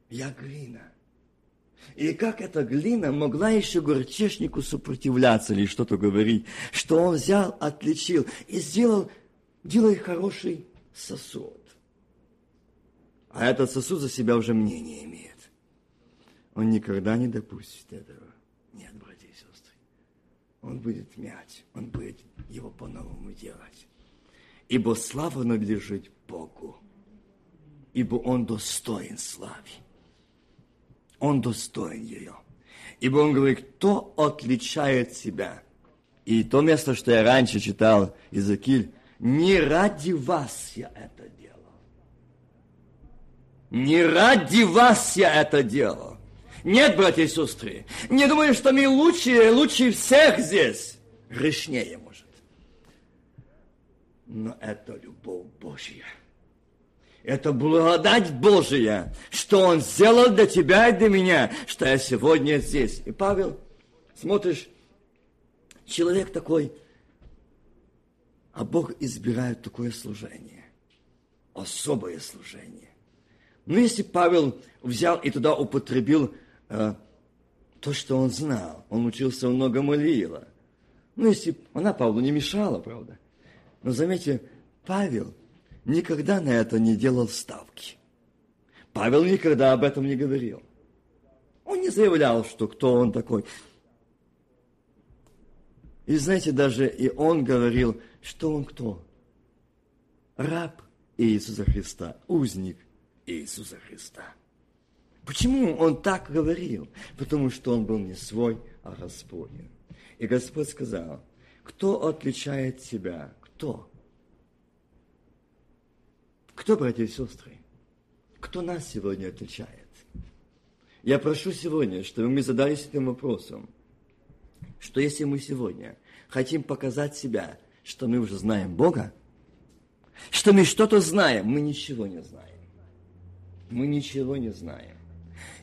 Я глина. И как эта глина могла еще горчешнику сопротивляться или что-то говорить, что он взял, отличил и сделал, делай хороший сосуд. А этот сосуд за себя уже мнение имеет. Он никогда не допустит этого. Нет, братья и сестры. Он будет мять, он будет его по-новому делать. Ибо слава надлежит Богу. Ибо он достоин славы. Он достоин ее. Ибо он говорит, кто отличает себя? И то место, что я раньше читал, Иезекииль, не ради вас я это делал. Не ради вас я это делал. Нет, братья и сестры, не думаю, что мы лучшие, лучше всех здесь. Грешнее, может. Но это любовь Божья. Это благодать Божия, что Он сделал для тебя и для меня, что я сегодня здесь. И Павел, смотришь, человек такой, а Бог избирает такое служение, особое служение. Ну, если Павел взял и туда употребил э, то, что он знал, он учился много молила. Ну, если она Павлу не мешала, правда. Но заметьте, Павел никогда на это не делал ставки. Павел никогда об этом не говорил. Он не заявлял, что кто он такой. И знаете, даже и он говорил, что он кто? Раб Иисуса Христа, узник Иисуса Христа. Почему он так говорил? Потому что он был не свой, а Господень. И Господь сказал, кто отличает тебя? Кто? Кто, братья и сестры? Кто нас сегодня отличает? Я прошу сегодня, чтобы мы задались этим вопросом, что если мы сегодня хотим показать себя, что мы уже знаем Бога, что мы что-то знаем, мы ничего не знаем. Мы ничего не знаем.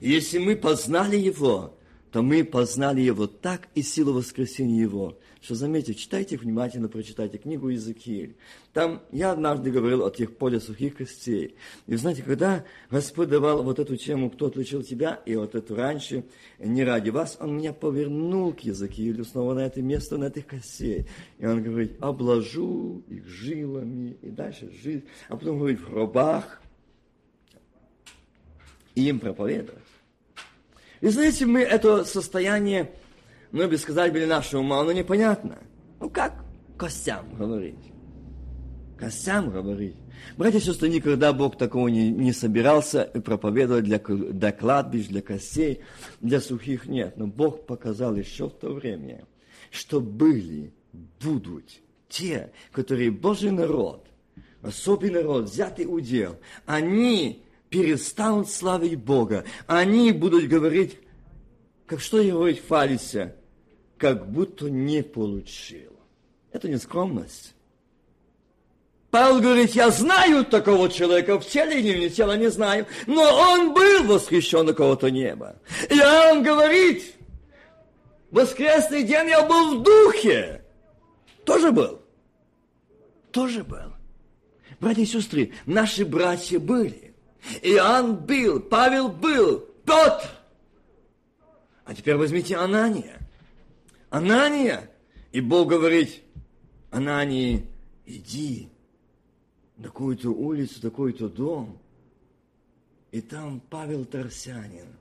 Если мы познали Его, то мы познали Его так и силу воскресения Его, что, заметьте, читайте внимательно, прочитайте книгу Иезекииль. Там я однажды говорил о тех поле сухих костей. И знаете, когда Господь давал вот эту тему, кто отличил тебя, и вот эту раньше, не ради вас, Он меня повернул к Иезекиилю снова на это место, на этих костей. И Он говорит, обложу их жилами, и дальше жизнь. А потом говорит, в гробах, и им проповедовать. И знаете, мы это состояние, ну, бы сказать, были нашего ума, оно непонятно. Ну, как костям говорить? Костям говорить. Братья и сестры, никогда Бог такого не, не собирался проповедовать для, для кладбищ, для костей, для сухих нет. Но Бог показал еще в то время, что были, будут те, которые Божий народ, особый народ, взятый удел, они перестанут славить Бога. Они будут говорить, как что говорить фалися, как будто не получил. Это не скромность. Павел говорит, я знаю такого человека, в теле или не тело, не знаю, но он был восхищен на кого-то неба. И он говорит, воскресный день я был в духе. Тоже был. Тоже был. Братья и сестры, наши братья были. Иоанн был, Павел был, Петр. А теперь возьмите Анания. Анания. И Бог говорит, Анании, иди на какую-то улицу, такой-то дом. И там Павел Тарсянин.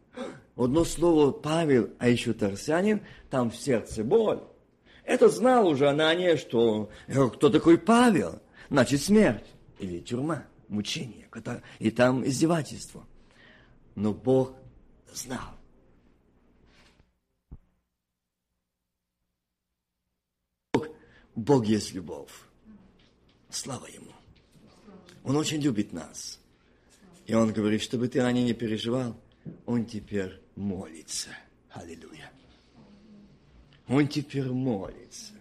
Одно слово Павел, а еще Тарсянин, там в сердце боль. Это знал уже Анания, что кто такой Павел, значит смерть или тюрьма, мучение, и там издевательство. Но Бог знал. Бог, Бог есть любовь. Слава Ему. Он очень любит нас. И Он говорит, чтобы ты ней не переживал, Он теперь молится. Аллилуйя. Он теперь молится.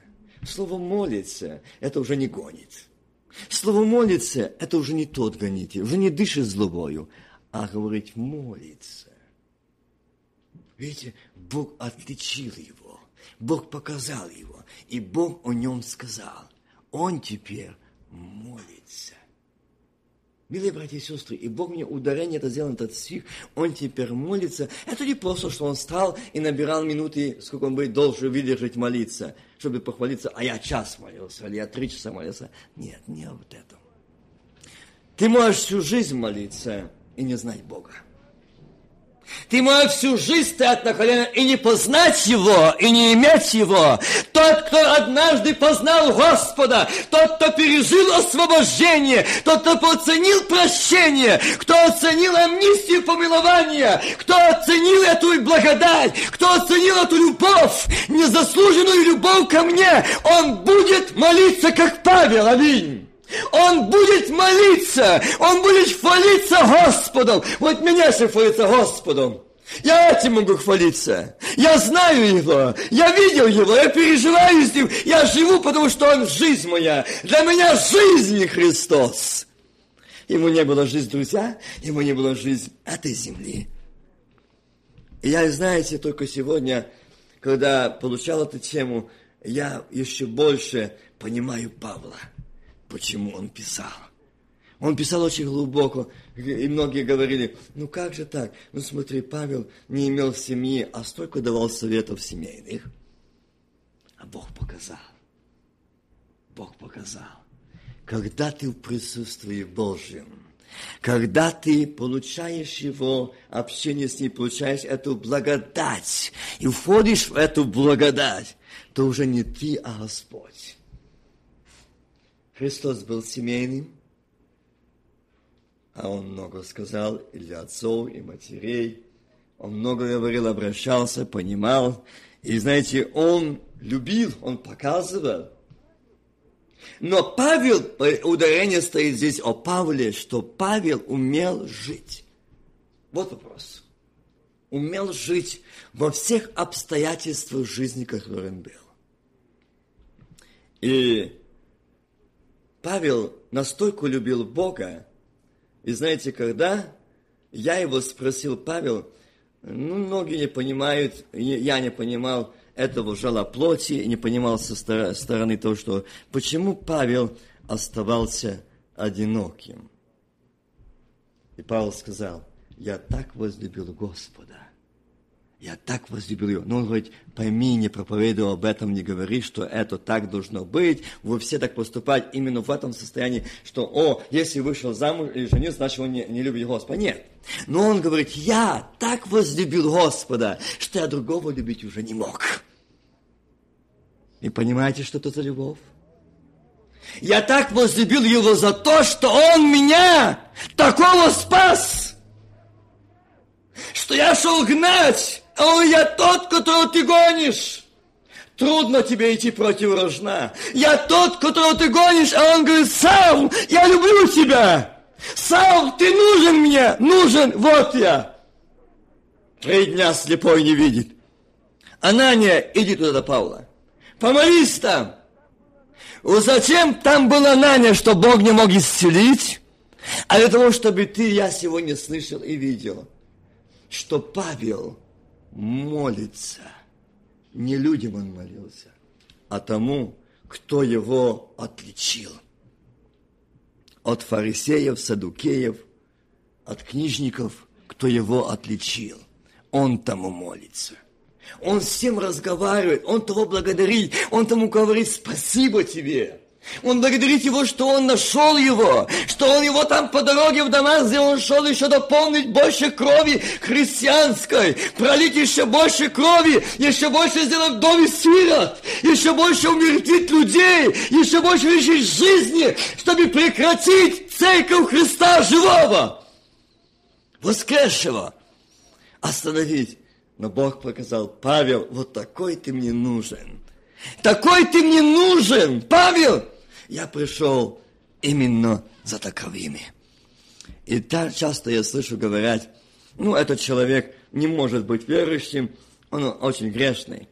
Слово «молится» – это уже не гонит. Слово «молится» – это уже не тот гонитель, уже не дышит злобою, а говорить «молится». Видите, Бог отличил его, Бог показал его, и Бог о нем сказал. Он теперь молится. Милые братья и сестры, и Бог мне ударение это сделал, этот стих, он теперь молится. Это не просто, что он встал и набирал минуты, сколько он будет должен выдержать молиться, чтобы похвалиться, а я час молился, или я три часа молился. Нет, не об этом. Ты можешь всю жизнь молиться и не знать Бога. Ты можешь всю жизнь стоять на коленях и не познать Его, и не иметь Его. Тот, кто однажды познал Господа, тот, кто пережил освобождение, тот, кто оценил прощение, кто оценил амнистию помилования, кто оценил эту благодать, кто оценил эту любовь, незаслуженную любовь ко мне, он будет молиться, как Павел. Аминь. Он будет молиться, он будет хвалиться Господом. Вот меня же хвалится Господом. Я этим могу хвалиться. Я знаю Его, я видел Его, я переживаю с Ним, я живу, потому что Он жизнь моя. Для меня жизнь Христос. Ему не было жизнь, друзья, ему не было жизнь этой земли. И я, знаете, только сегодня, когда получал эту тему, я еще больше понимаю Павла – почему он писал. Он писал очень глубоко, и многие говорили, ну как же так? Ну смотри, Павел не имел семьи, а столько давал советов семейных. А Бог показал. Бог показал. Когда ты в присутствии Божьем, когда ты получаешь его общение с ним, получаешь эту благодать, и входишь в эту благодать, то уже не ты, а Господь. Христос был семейным, а Он много сказал и для отцов, и матерей. Он много говорил, обращался, понимал. И знаете, Он любил, Он показывал. Но Павел, ударение стоит здесь о Павле, что Павел умел жить. Вот вопрос. Умел жить во всех обстоятельствах жизни, которым был. И Павел настолько любил Бога, и знаете, когда я его спросил, Павел, ну, многие не понимают, я не понимал этого жала плоти, не понимал со стороны того, что почему Павел оставался одиноким. И Павел сказал, я так возлюбил Господа, я так возлюбил его. Но он говорит, пойми, не проповедуй об этом, не говори, что это так должно быть. Вы все так поступать именно в этом состоянии, что, о, если вышел замуж или женился, значит, он не, не любит Господа. Нет. Но он говорит, я так возлюбил Господа, что я другого любить уже не мог. И понимаете, что это за любовь? Я так возлюбил его за то, что он меня такого спас, что я шел гнать о, я тот, которого ты гонишь. Трудно тебе идти против рожна. Я тот, которого ты гонишь, а он говорит, Саул, я люблю тебя. Саул, ты нужен мне, нужен, вот я. Три дня слепой не видит. Анания, иди туда до Павла. Помолись там. Зачем там была Анания, что Бог не мог исцелить? А для того, чтобы ты, я сегодня слышал и видел, что Павел – молится. Не людям он молился, а тому, кто его отличил. От фарисеев, садукеев, от книжников, кто его отличил. Он тому молится. Он с тем разговаривает, он того благодарит, он тому говорит спасибо тебе. Он благодарит его, что он нашел его, что он его там по дороге в Дамаск, где он шел еще дополнить больше крови христианской, пролить еще больше крови, еще больше сделать в доме сирот, еще больше умертвить людей, еще больше лишить жизни, чтобы прекратить церковь Христа живого, воскресшего, остановить. Но Бог показал, Павел, вот такой ты мне нужен. Такой ты мне нужен, Павел! Я пришел именно за таковыми. И так часто я слышу говорять, ну, этот человек не может быть верующим, он очень грешный.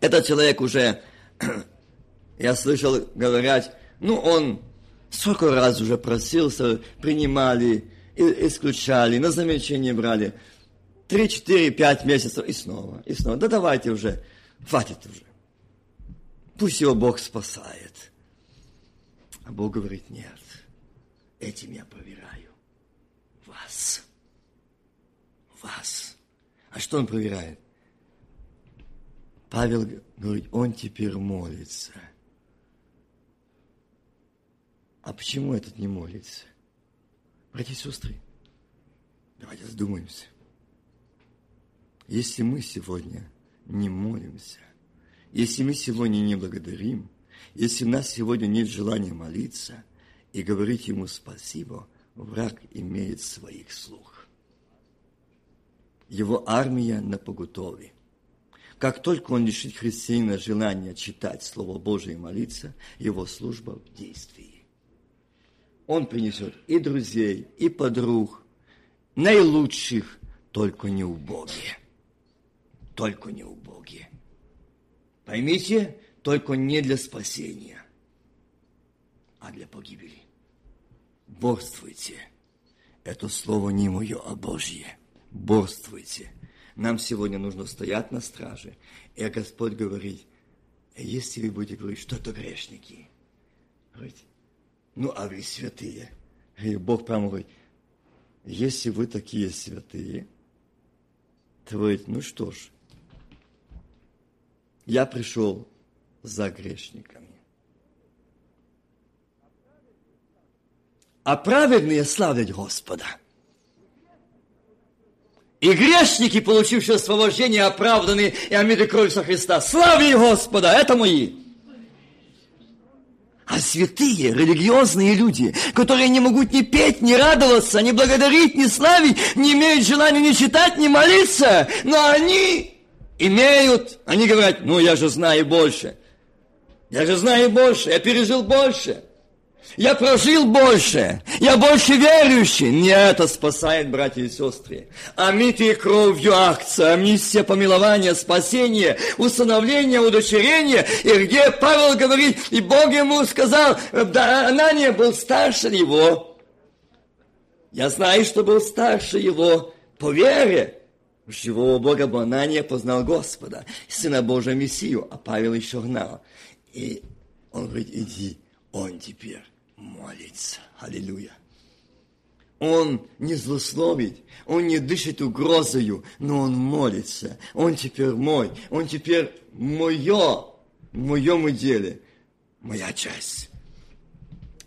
Этот человек уже, (clears throat) я слышал говорять, ну, он сколько раз уже просился, принимали, исключали, на замечание брали. Три, четыре, пять месяцев и снова, и снова. Да давайте уже, хватит уже. Пусть его Бог спасает. А Бог говорит, нет, этим я проверяю вас. Вас. А что он проверяет? Павел говорит, он теперь молится. А почему этот не молится? Братья и сестры, давайте задумаемся. Если мы сегодня не молимся, если мы сегодня не благодарим – если у нас сегодня нет желания молиться и говорить ему спасибо, враг имеет своих слух. Его армия на поготове. Как только он лишит христианина желания читать Слово Божие и молиться, его служба в действии. Он принесет и друзей, и подруг, наилучших, только не убогие. Только не убогие. Поймите, только не для спасения, а для погибели. Борствуйте. Это слово не мое, а Божье. Борствуйте. Нам сегодня нужно стоять на страже. И Господь говорит, если вы будете говорить, что это грешники, говорит, ну а вы святые. И Бог прямо говорит, если вы такие святые, то говорит, ну что ж, я пришел за грешниками. А праведные славят Господа. И грешники, получившие освобождение, оправданы и омиты кровью со Христа. Слави Господа! Это мои! А святые, религиозные люди, которые не могут ни петь, ни радоваться, ни благодарить, ни славить, не имеют желания ни читать, ни молиться, но они имеют, они говорят, ну я же знаю больше. Я же знаю больше, я пережил больше. Я прожил больше, я больше верующий. Не это спасает, братья и сестры. Омитые кровью акция, амнистия, помилование, спасение, установление, удочерение. И где Павел говорит, и Бог ему сказал, да, Анания был старше его. Я знаю, что был старше его по вере. Живого Бога Анания познал Господа, Сына Божия Мессию, а Павел еще гнал. И он говорит, иди, он теперь молится. Аллилуйя. Он не злословит, он не дышит угрозою, но он молится. Он теперь мой, он теперь мое, в моем деле, моя часть.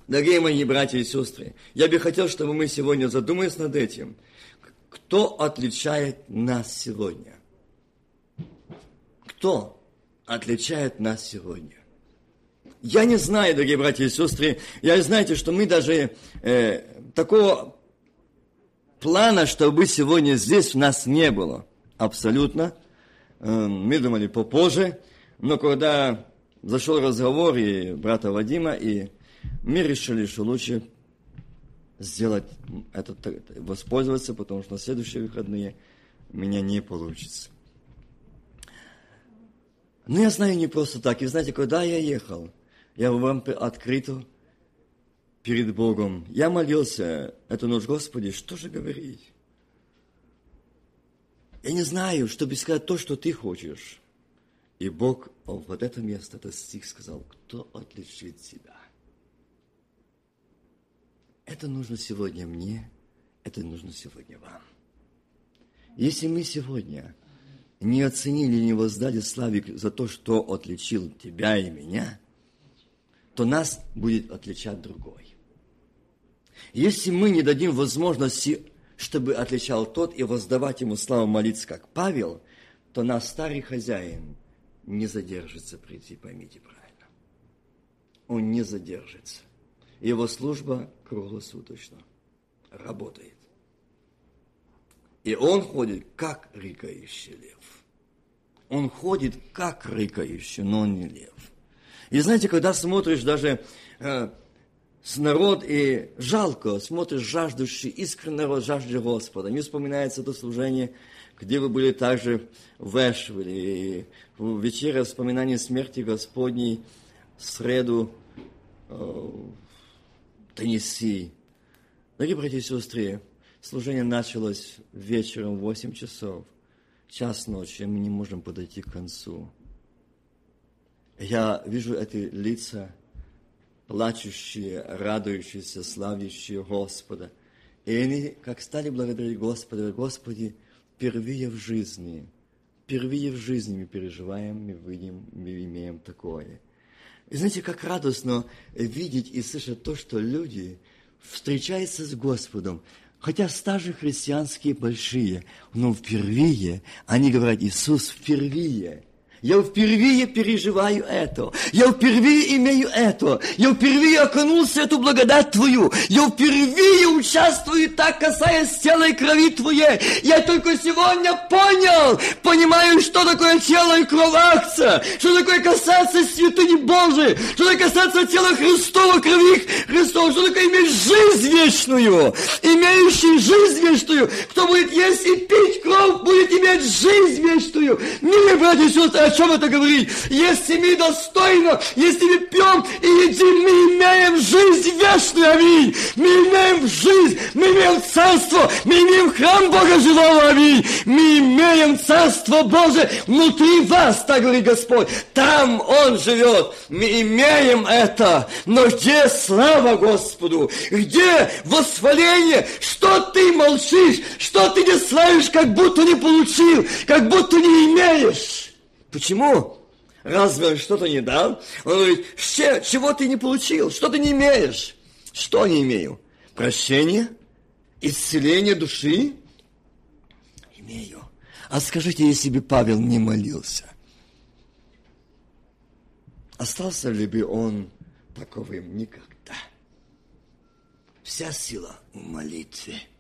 Дорогие мои братья и сестры, я бы хотел, чтобы мы сегодня задумались над этим. Кто отличает нас сегодня? Кто отличает нас сегодня? Я не знаю, дорогие братья и сестры, я знаете, что мы даже э, такого плана, чтобы сегодня здесь у нас не было. Абсолютно. Э, мы думали попозже, но когда зашел разговор и брата Вадима, и мы решили, что лучше сделать это, воспользоваться, потому что на следующие выходные у меня не получится. Но я знаю не просто так. И знаете, куда я ехал – я вам открыто перед Богом. Я молился эту ночь, Господи, что же говорить? Я не знаю, чтобы сказать то, что Ты хочешь. И Бог вот это место, этот стих сказал, кто отличит себя? Это нужно сегодня мне Это нужно сегодня вам. Если мы сегодня не оценили, не воздали славе за то, что отличил тебя и меня, то нас будет отличать другой. Если мы не дадим возможности, чтобы отличал тот и воздавать ему славу молиться, как Павел, то наш старый хозяин не задержится прийти, поймите правильно. Он не задержится. Его служба круглосуточно работает. И он ходит, как рыкающий лев. Он ходит, как рыкающий, но не лев. И знаете, когда смотришь даже э, с народ и жалко, смотришь жаждущий, искренний народ, жаждущий Господа. Мне вспоминается это служение, где вы были также в Эшвилле, и в вечере вспоминания смерти Господней в среду э, Теннесси. Дорогие братья и сестры, Служение началось вечером в 8 часов, час ночи, мы не можем подойти к концу. Я вижу эти лица, плачущие, радующиеся, славящие Господа. И они, как стали благодарить Господа, Господи, впервые в жизни, впервые в жизни мы переживаем, мы видим, мы имеем такое. И знаете, как радостно видеть и слышать то, что люди встречаются с Господом, Хотя стажи христианские большие, но впервые, они говорят, Иисус впервые – я впервые переживаю это. Я впервые имею это. Я впервые окунулся эту благодать Твою. Я впервые участвую так, касаясь тела и крови Твоей. Я только сегодня понял, понимаю, что такое тело и кровь акция, что такое касаться святыни Божией, что такое касаться тела Христова, крови Христова, что такое иметь жизнь вечную, имеющий жизнь вечную. Кто будет есть и пить кровь, будет иметь жизнь вечную. Милые братья и сестры, чем это говорит? Если мы достойно, если мы пьем и едим, мы имеем жизнь вечную, аминь. Мы имеем жизнь, мы имеем царство, мы имеем храм Бога живого, аминь. Мы имеем царство Божие внутри вас, так говорит Господь. Там Он живет. Мы имеем это. Но где слава Господу? Где восхваление? Что ты молчишь? Что ты не славишь, как будто не получил, как будто не имеешь? Почему? Разве что-то не дал? Он говорит, чего ты не получил? Что ты не имеешь? Что не имею? Прощение? Исцеление души? Имею. А скажите, если бы Павел не молился, остался ли бы он таковым никогда? Вся сила в молитве –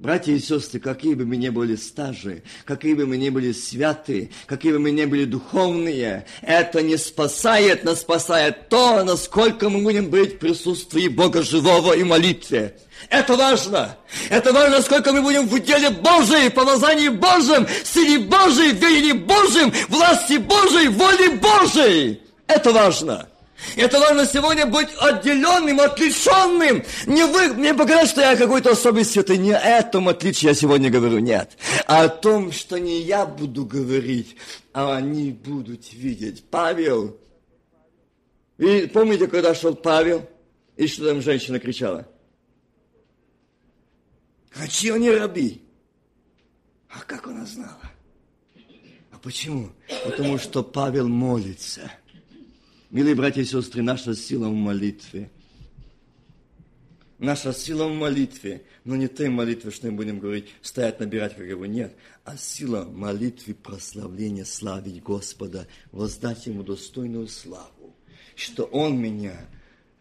Братья и сестры, какие бы мы ни были стажи, какие бы мы ни были святы, какие бы мы ни были духовные, это не спасает, нас спасает то, насколько мы будем быть в присутствии Бога живого и молитве. Это важно. Это важно, сколько мы будем в деле Божьей, помазании Божьем, силе Божьей, вере Божьем, власти Божьей, воле Божьей. Это важно. Это важно сегодня быть отделенным, отличенным. Не вы, мне показать, что я какой-то особый святой. Не о этом отличии я сегодня говорю, нет. А о том, что не я буду говорить, а они будут видеть. Павел. И помните, когда шел Павел, и что там женщина кричала? Хочу не раби. А как она знала? А почему? Потому что Павел молится – Милые братья и сестры, наша сила в молитве. Наша сила в молитве, но не той молитве, что мы будем говорить, стоять, набирать, как его нет, а сила в молитве прославления, славить Господа, воздать Ему достойную славу, что Он меня,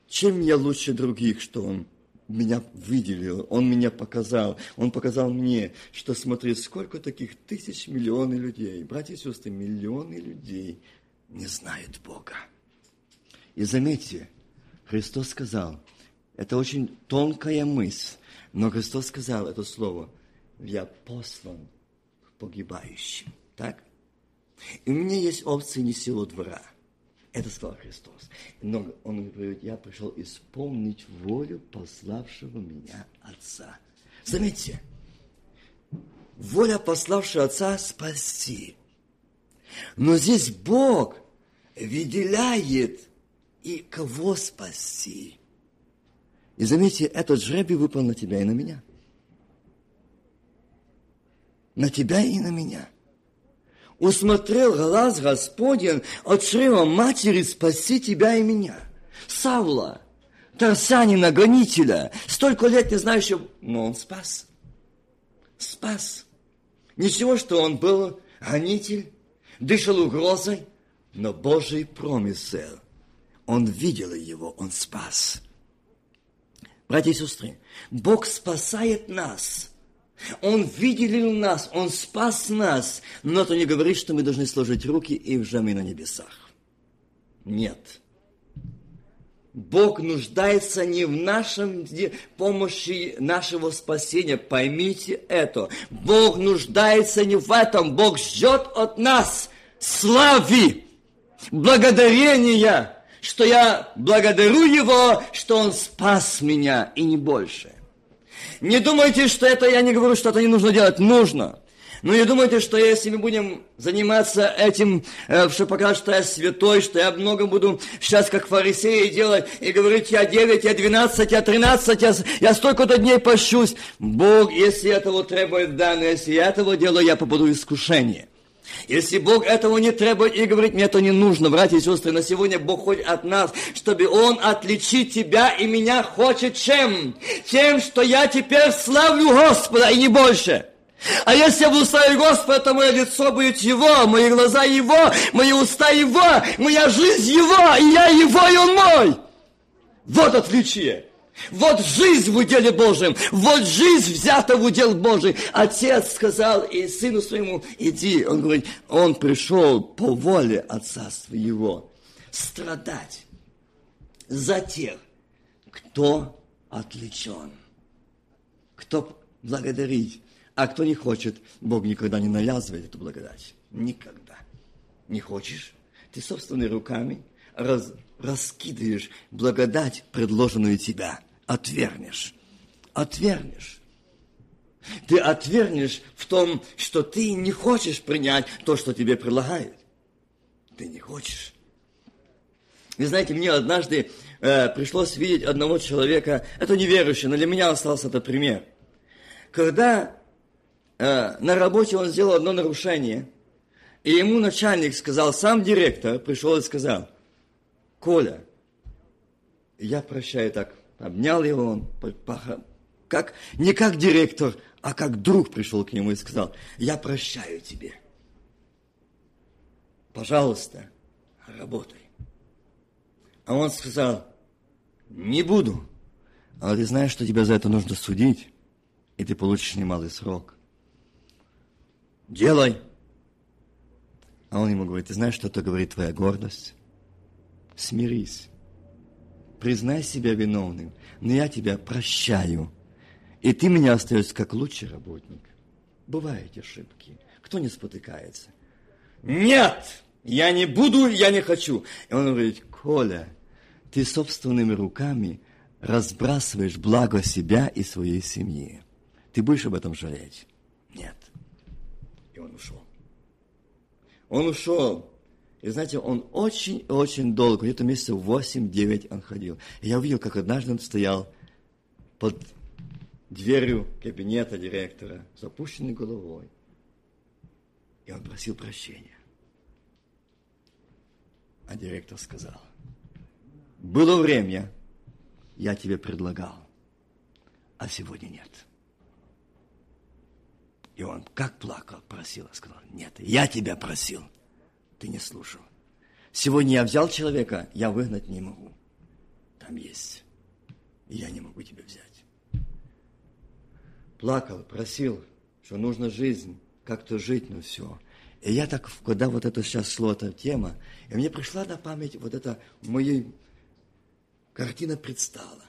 чем я лучше других, что Он меня выделил, Он меня показал, Он показал мне, что смотри, сколько таких тысяч, миллионы людей, братья и сестры, миллионы людей не знают Бога. И заметьте, Христос сказал, это очень тонкая мысль, но Христос сказал это слово, я послан к погибающим. Так? И у меня есть опция не силу двора. Это сказал Христос. Но Он говорит, я пришел исполнить волю пославшего меня Отца. Заметьте, воля пославшего Отца спасти. Но здесь Бог выделяет и кого спасти. И заметьте, этот жребий выпал на тебя и на меня. на тебя и на меня. Усмотрел глаз Господень от чрева матери спаси тебя и меня. Савла, Тарсанина, гонителя, столько лет не знаешь, но он спас. Спас. Ничего, что он был гонитель, дышал угрозой, но Божий промысел. Он видел его, он спас. Братья и сестры, Бог спасает нас. Он видел нас, Он спас нас. Но это не говорит, что мы должны сложить руки и мы на небесах. Нет. Бог нуждается не в нашем помощи нашего спасения. Поймите это. Бог нуждается не в этом. Бог ждет от нас славы, благодарения, что я благодарю Его, что Он спас меня и не больше. Не думайте, что это, я не говорю, что это не нужно делать, нужно. Но не думайте, что если мы будем заниматься этим, э, что покажет, что я святой, что я много буду сейчас как фарисеи делать и говорить, я 9, я 12, я 13, я, я столько-то дней пощусь. Бог, если этого требует, да, но если я этого делаю, я попаду в искушение. Если Бог этого не требует и говорит, мне это не нужно, братья и сестры, на сегодня Бог хочет от нас, чтобы Он отличить тебя и меня хочет чем? Тем, что я теперь славлю Господа и не больше. А если я буду славить Господа, то мое лицо будет Его, мои глаза Его, мои уста Его, моя жизнь Его, и я Его, и Он мой. Вот отличие. Вот жизнь в уделе Божьем, вот жизнь взята в удел Божий. Отец сказал и сыну своему, иди. Он говорит, он пришел по воле отца своего страдать за тех, кто отличен, кто благодарить, а кто не хочет, Бог никогда не навязывает эту благодать. Никогда. Не хочешь? Ты собственными руками раз, раскидываешь благодать, предложенную тебя – отвергнешь. Отвергнешь. Ты отвергнешь в том, что ты не хочешь принять то, что тебе предлагают. Ты не хочешь. Вы знаете, мне однажды э, пришлось видеть одного человека, это неверующий, но для меня остался это пример. Когда э, на работе он сделал одно нарушение, и ему начальник сказал, сам директор пришел и сказал, Коля, я прощаю так Обнял его он, как, не как директор, а как друг пришел к нему и сказал, я прощаю тебе. Пожалуйста, работай. А он сказал, не буду. А ты знаешь, что тебя за это нужно судить, и ты получишь немалый срок. Делай. А он ему говорит, ты знаешь, что это говорит твоя гордость? Смирись признай себя виновным, но я тебя прощаю. И ты меня остаешься как лучший работник. Бывают ошибки. Кто не спотыкается? Нет, я не буду, я не хочу. И он говорит, Коля, ты собственными руками разбрасываешь благо себя и своей семьи. Ты будешь об этом жалеть? Нет. И он ушел. Он ушел. И знаете, он очень-очень долго, где-то месяцев 8-9 он ходил. И я увидел, как однажды он стоял под дверью кабинета директора с головой. И он просил прощения. А директор сказал, было время, я тебе предлагал, а сегодня нет. И он как плакал, просил, сказал, нет, я тебя просил – ты не слушал. Сегодня я взял человека, я выгнать не могу. Там есть. И я не могу тебя взять. Плакал, просил, что нужно жизнь, как-то жить, ну все. И я так, когда вот это сейчас шло, эта тема, и мне пришла на память вот эта моя картина предстала.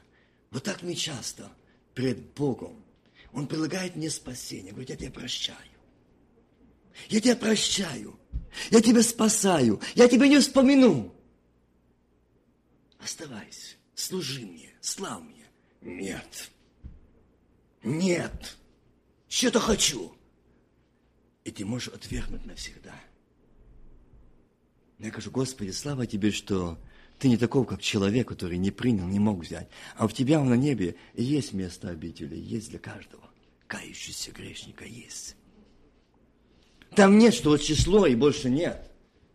Вот так мне часто перед Богом. Он предлагает мне спасение. Говорит, я тебя прощаю. Я тебя прощаю. Я тебя спасаю. Я тебя не вспомяну. Оставайся. Служи мне. Слав мне. Нет. Нет. Что-то хочу. И ты можешь отвергнуть навсегда. Я говорю, Господи, слава Тебе, что Ты не таков, как человек, который не принял, не мог взять. А в Тебя на небе есть место обители, есть для каждого. Кающийся грешника есть. Там нет, что вот число и больше нет.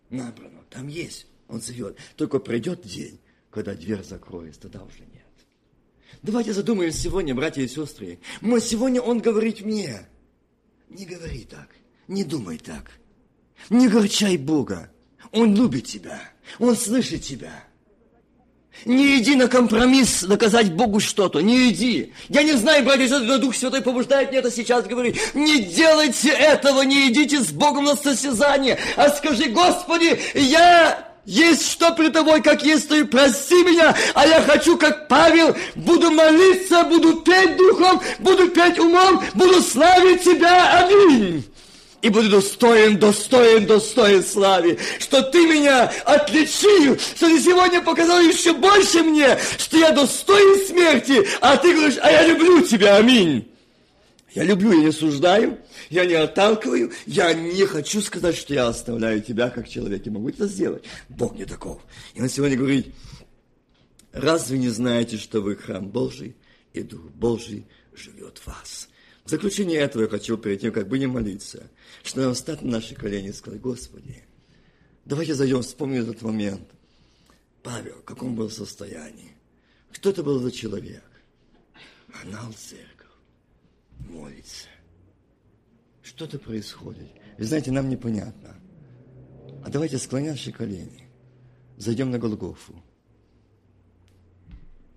Набрано. Там есть. Он зовет. Только пройдет день, когда дверь закроется, тогда уже нет. Давайте задумаемся сегодня, братья и сестры. Мы сегодня Он говорит мне. Не говори так. Не думай так. Не горчай Бога. Он любит тебя. Он слышит тебя. Не иди на компромисс доказать Богу что-то. Не иди. Я не знаю, братья и сестры, но Дух Святой побуждает мне это сейчас говорить. Не делайте этого, не идите с Богом на состязание, а скажи, Господи, я есть что при тобой, как есть ты, прости меня, а я хочу, как Павел, буду молиться, буду петь духом, буду петь умом, буду славить тебя. Аминь и буду достоин, достоин, достоин славе, что ты меня отличил, что ты сегодня показал еще больше мне, что я достоин смерти, а ты говоришь, а я люблю тебя, аминь. Я люблю, я не суждаю, я не отталкиваю, я не хочу сказать, что я оставляю тебя как человек, и могу это сделать. Бог не таков. И он сегодня говорит, разве не знаете, что вы храм Божий, и Дух Божий живет в вас? В заключение этого я хочу перед тем, как будем молиться, что нам встать на наши колени и сказать, Господи, давайте зайдем, вспомним этот момент. Павел, в каком был состоянии? Кто это был за человек? Гнал церковь, молится. Что-то происходит. Вы знаете, нам непонятно. А давайте склоним наши колени, зайдем на Голгофу.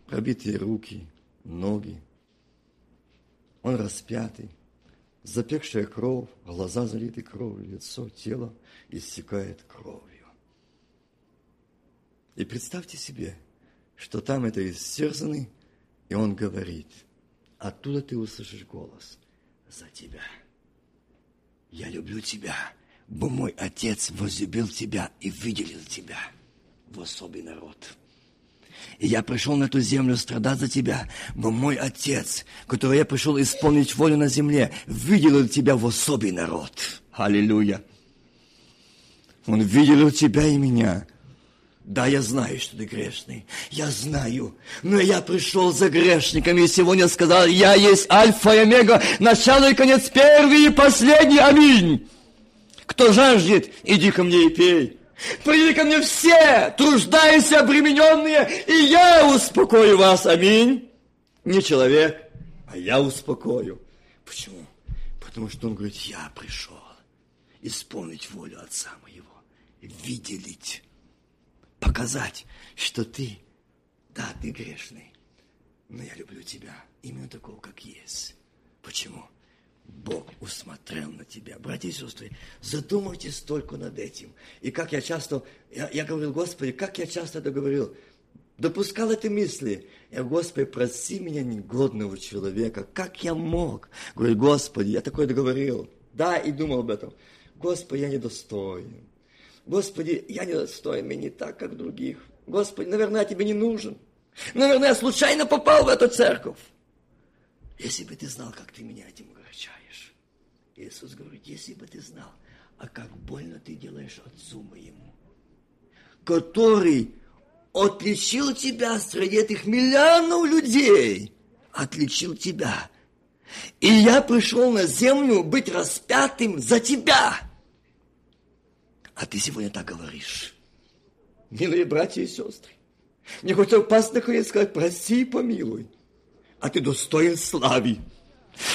Пробитые руки, ноги, он распятый, запекшая кровь, глаза залиты кровью, лицо, тело истекает кровью. И представьте себе, что там это истерзанный, и он говорит, оттуда ты услышишь голос за тебя. Я люблю тебя, бо мой отец возлюбил тебя и выделил тебя в особый народ. И я пришел на эту землю страдать за тебя, но мой Отец, который я пришел исполнить волю на земле, выделил тебя в особый народ. Аллилуйя. Он выделил тебя и меня. Да, я знаю, что ты грешный. Я знаю. Но я пришел за грешниками и сегодня сказал, я есть альфа и омега, начало и конец, первый и последний. Аминь. Кто жаждет, иди ко мне и пей. Придите ко мне все, труждающиеся, обремененные, и я успокою вас. Аминь. Не человек, а я успокою. Почему? Потому что он говорит, я пришел исполнить волю Отца моего, виделить, показать, что ты, да, ты грешный, но я люблю тебя именно такого, как есть. Почему? Бог усмотрел на тебя. Братья и сестры, задумайтесь только над этим. И как я часто, я, я говорил, Господи, как я часто это говорил, допускал эти мысли. Я, Господи, проси меня негодного человека. Как я мог? Говорю, Господи, я такое договорил. Да, и думал об этом. Господи, я недостоин. Господи, я недостоин, мне не так, как других. Господи, наверное, я тебе не нужен. Наверное, я случайно попал в эту церковь. Если бы ты знал, как ты меня этим Иисус говорит, если бы ты знал, а как больно ты делаешь Отцу моему, который отличил тебя среди этих миллионов людей, отличил тебя. И я пришел на землю быть распятым за тебя. А ты сегодня так говоришь. Милые братья и сестры, мне хочется и сказать, прости и помилуй, а ты достоин славы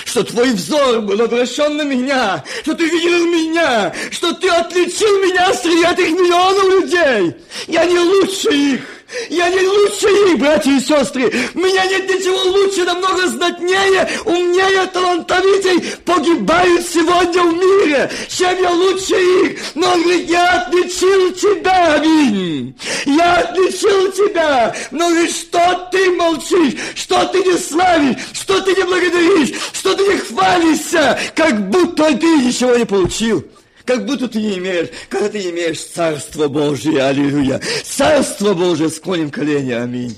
что твой взор был обращен на меня, что ты видел меня, что ты отличил меня среди этих миллионов людей. Я не лучше их. Я не лучше их, братья и сестры. Меня нет ничего лучше, намного знатнее, умнее, талантовитей погибают сегодня в мире, чем я лучше их. Но он говорит, я отличил тебя, аминь. Я отличил тебя. Но говорит, что ты молчишь, что ты не славишь, что ты не благодаришь, что ты не хвалишься, как будто ты ничего не получил. Как будто ты не имеешь, когда ты имеешь Царство Божие, аллилуйя. Царство Божие, склоним колени, аминь.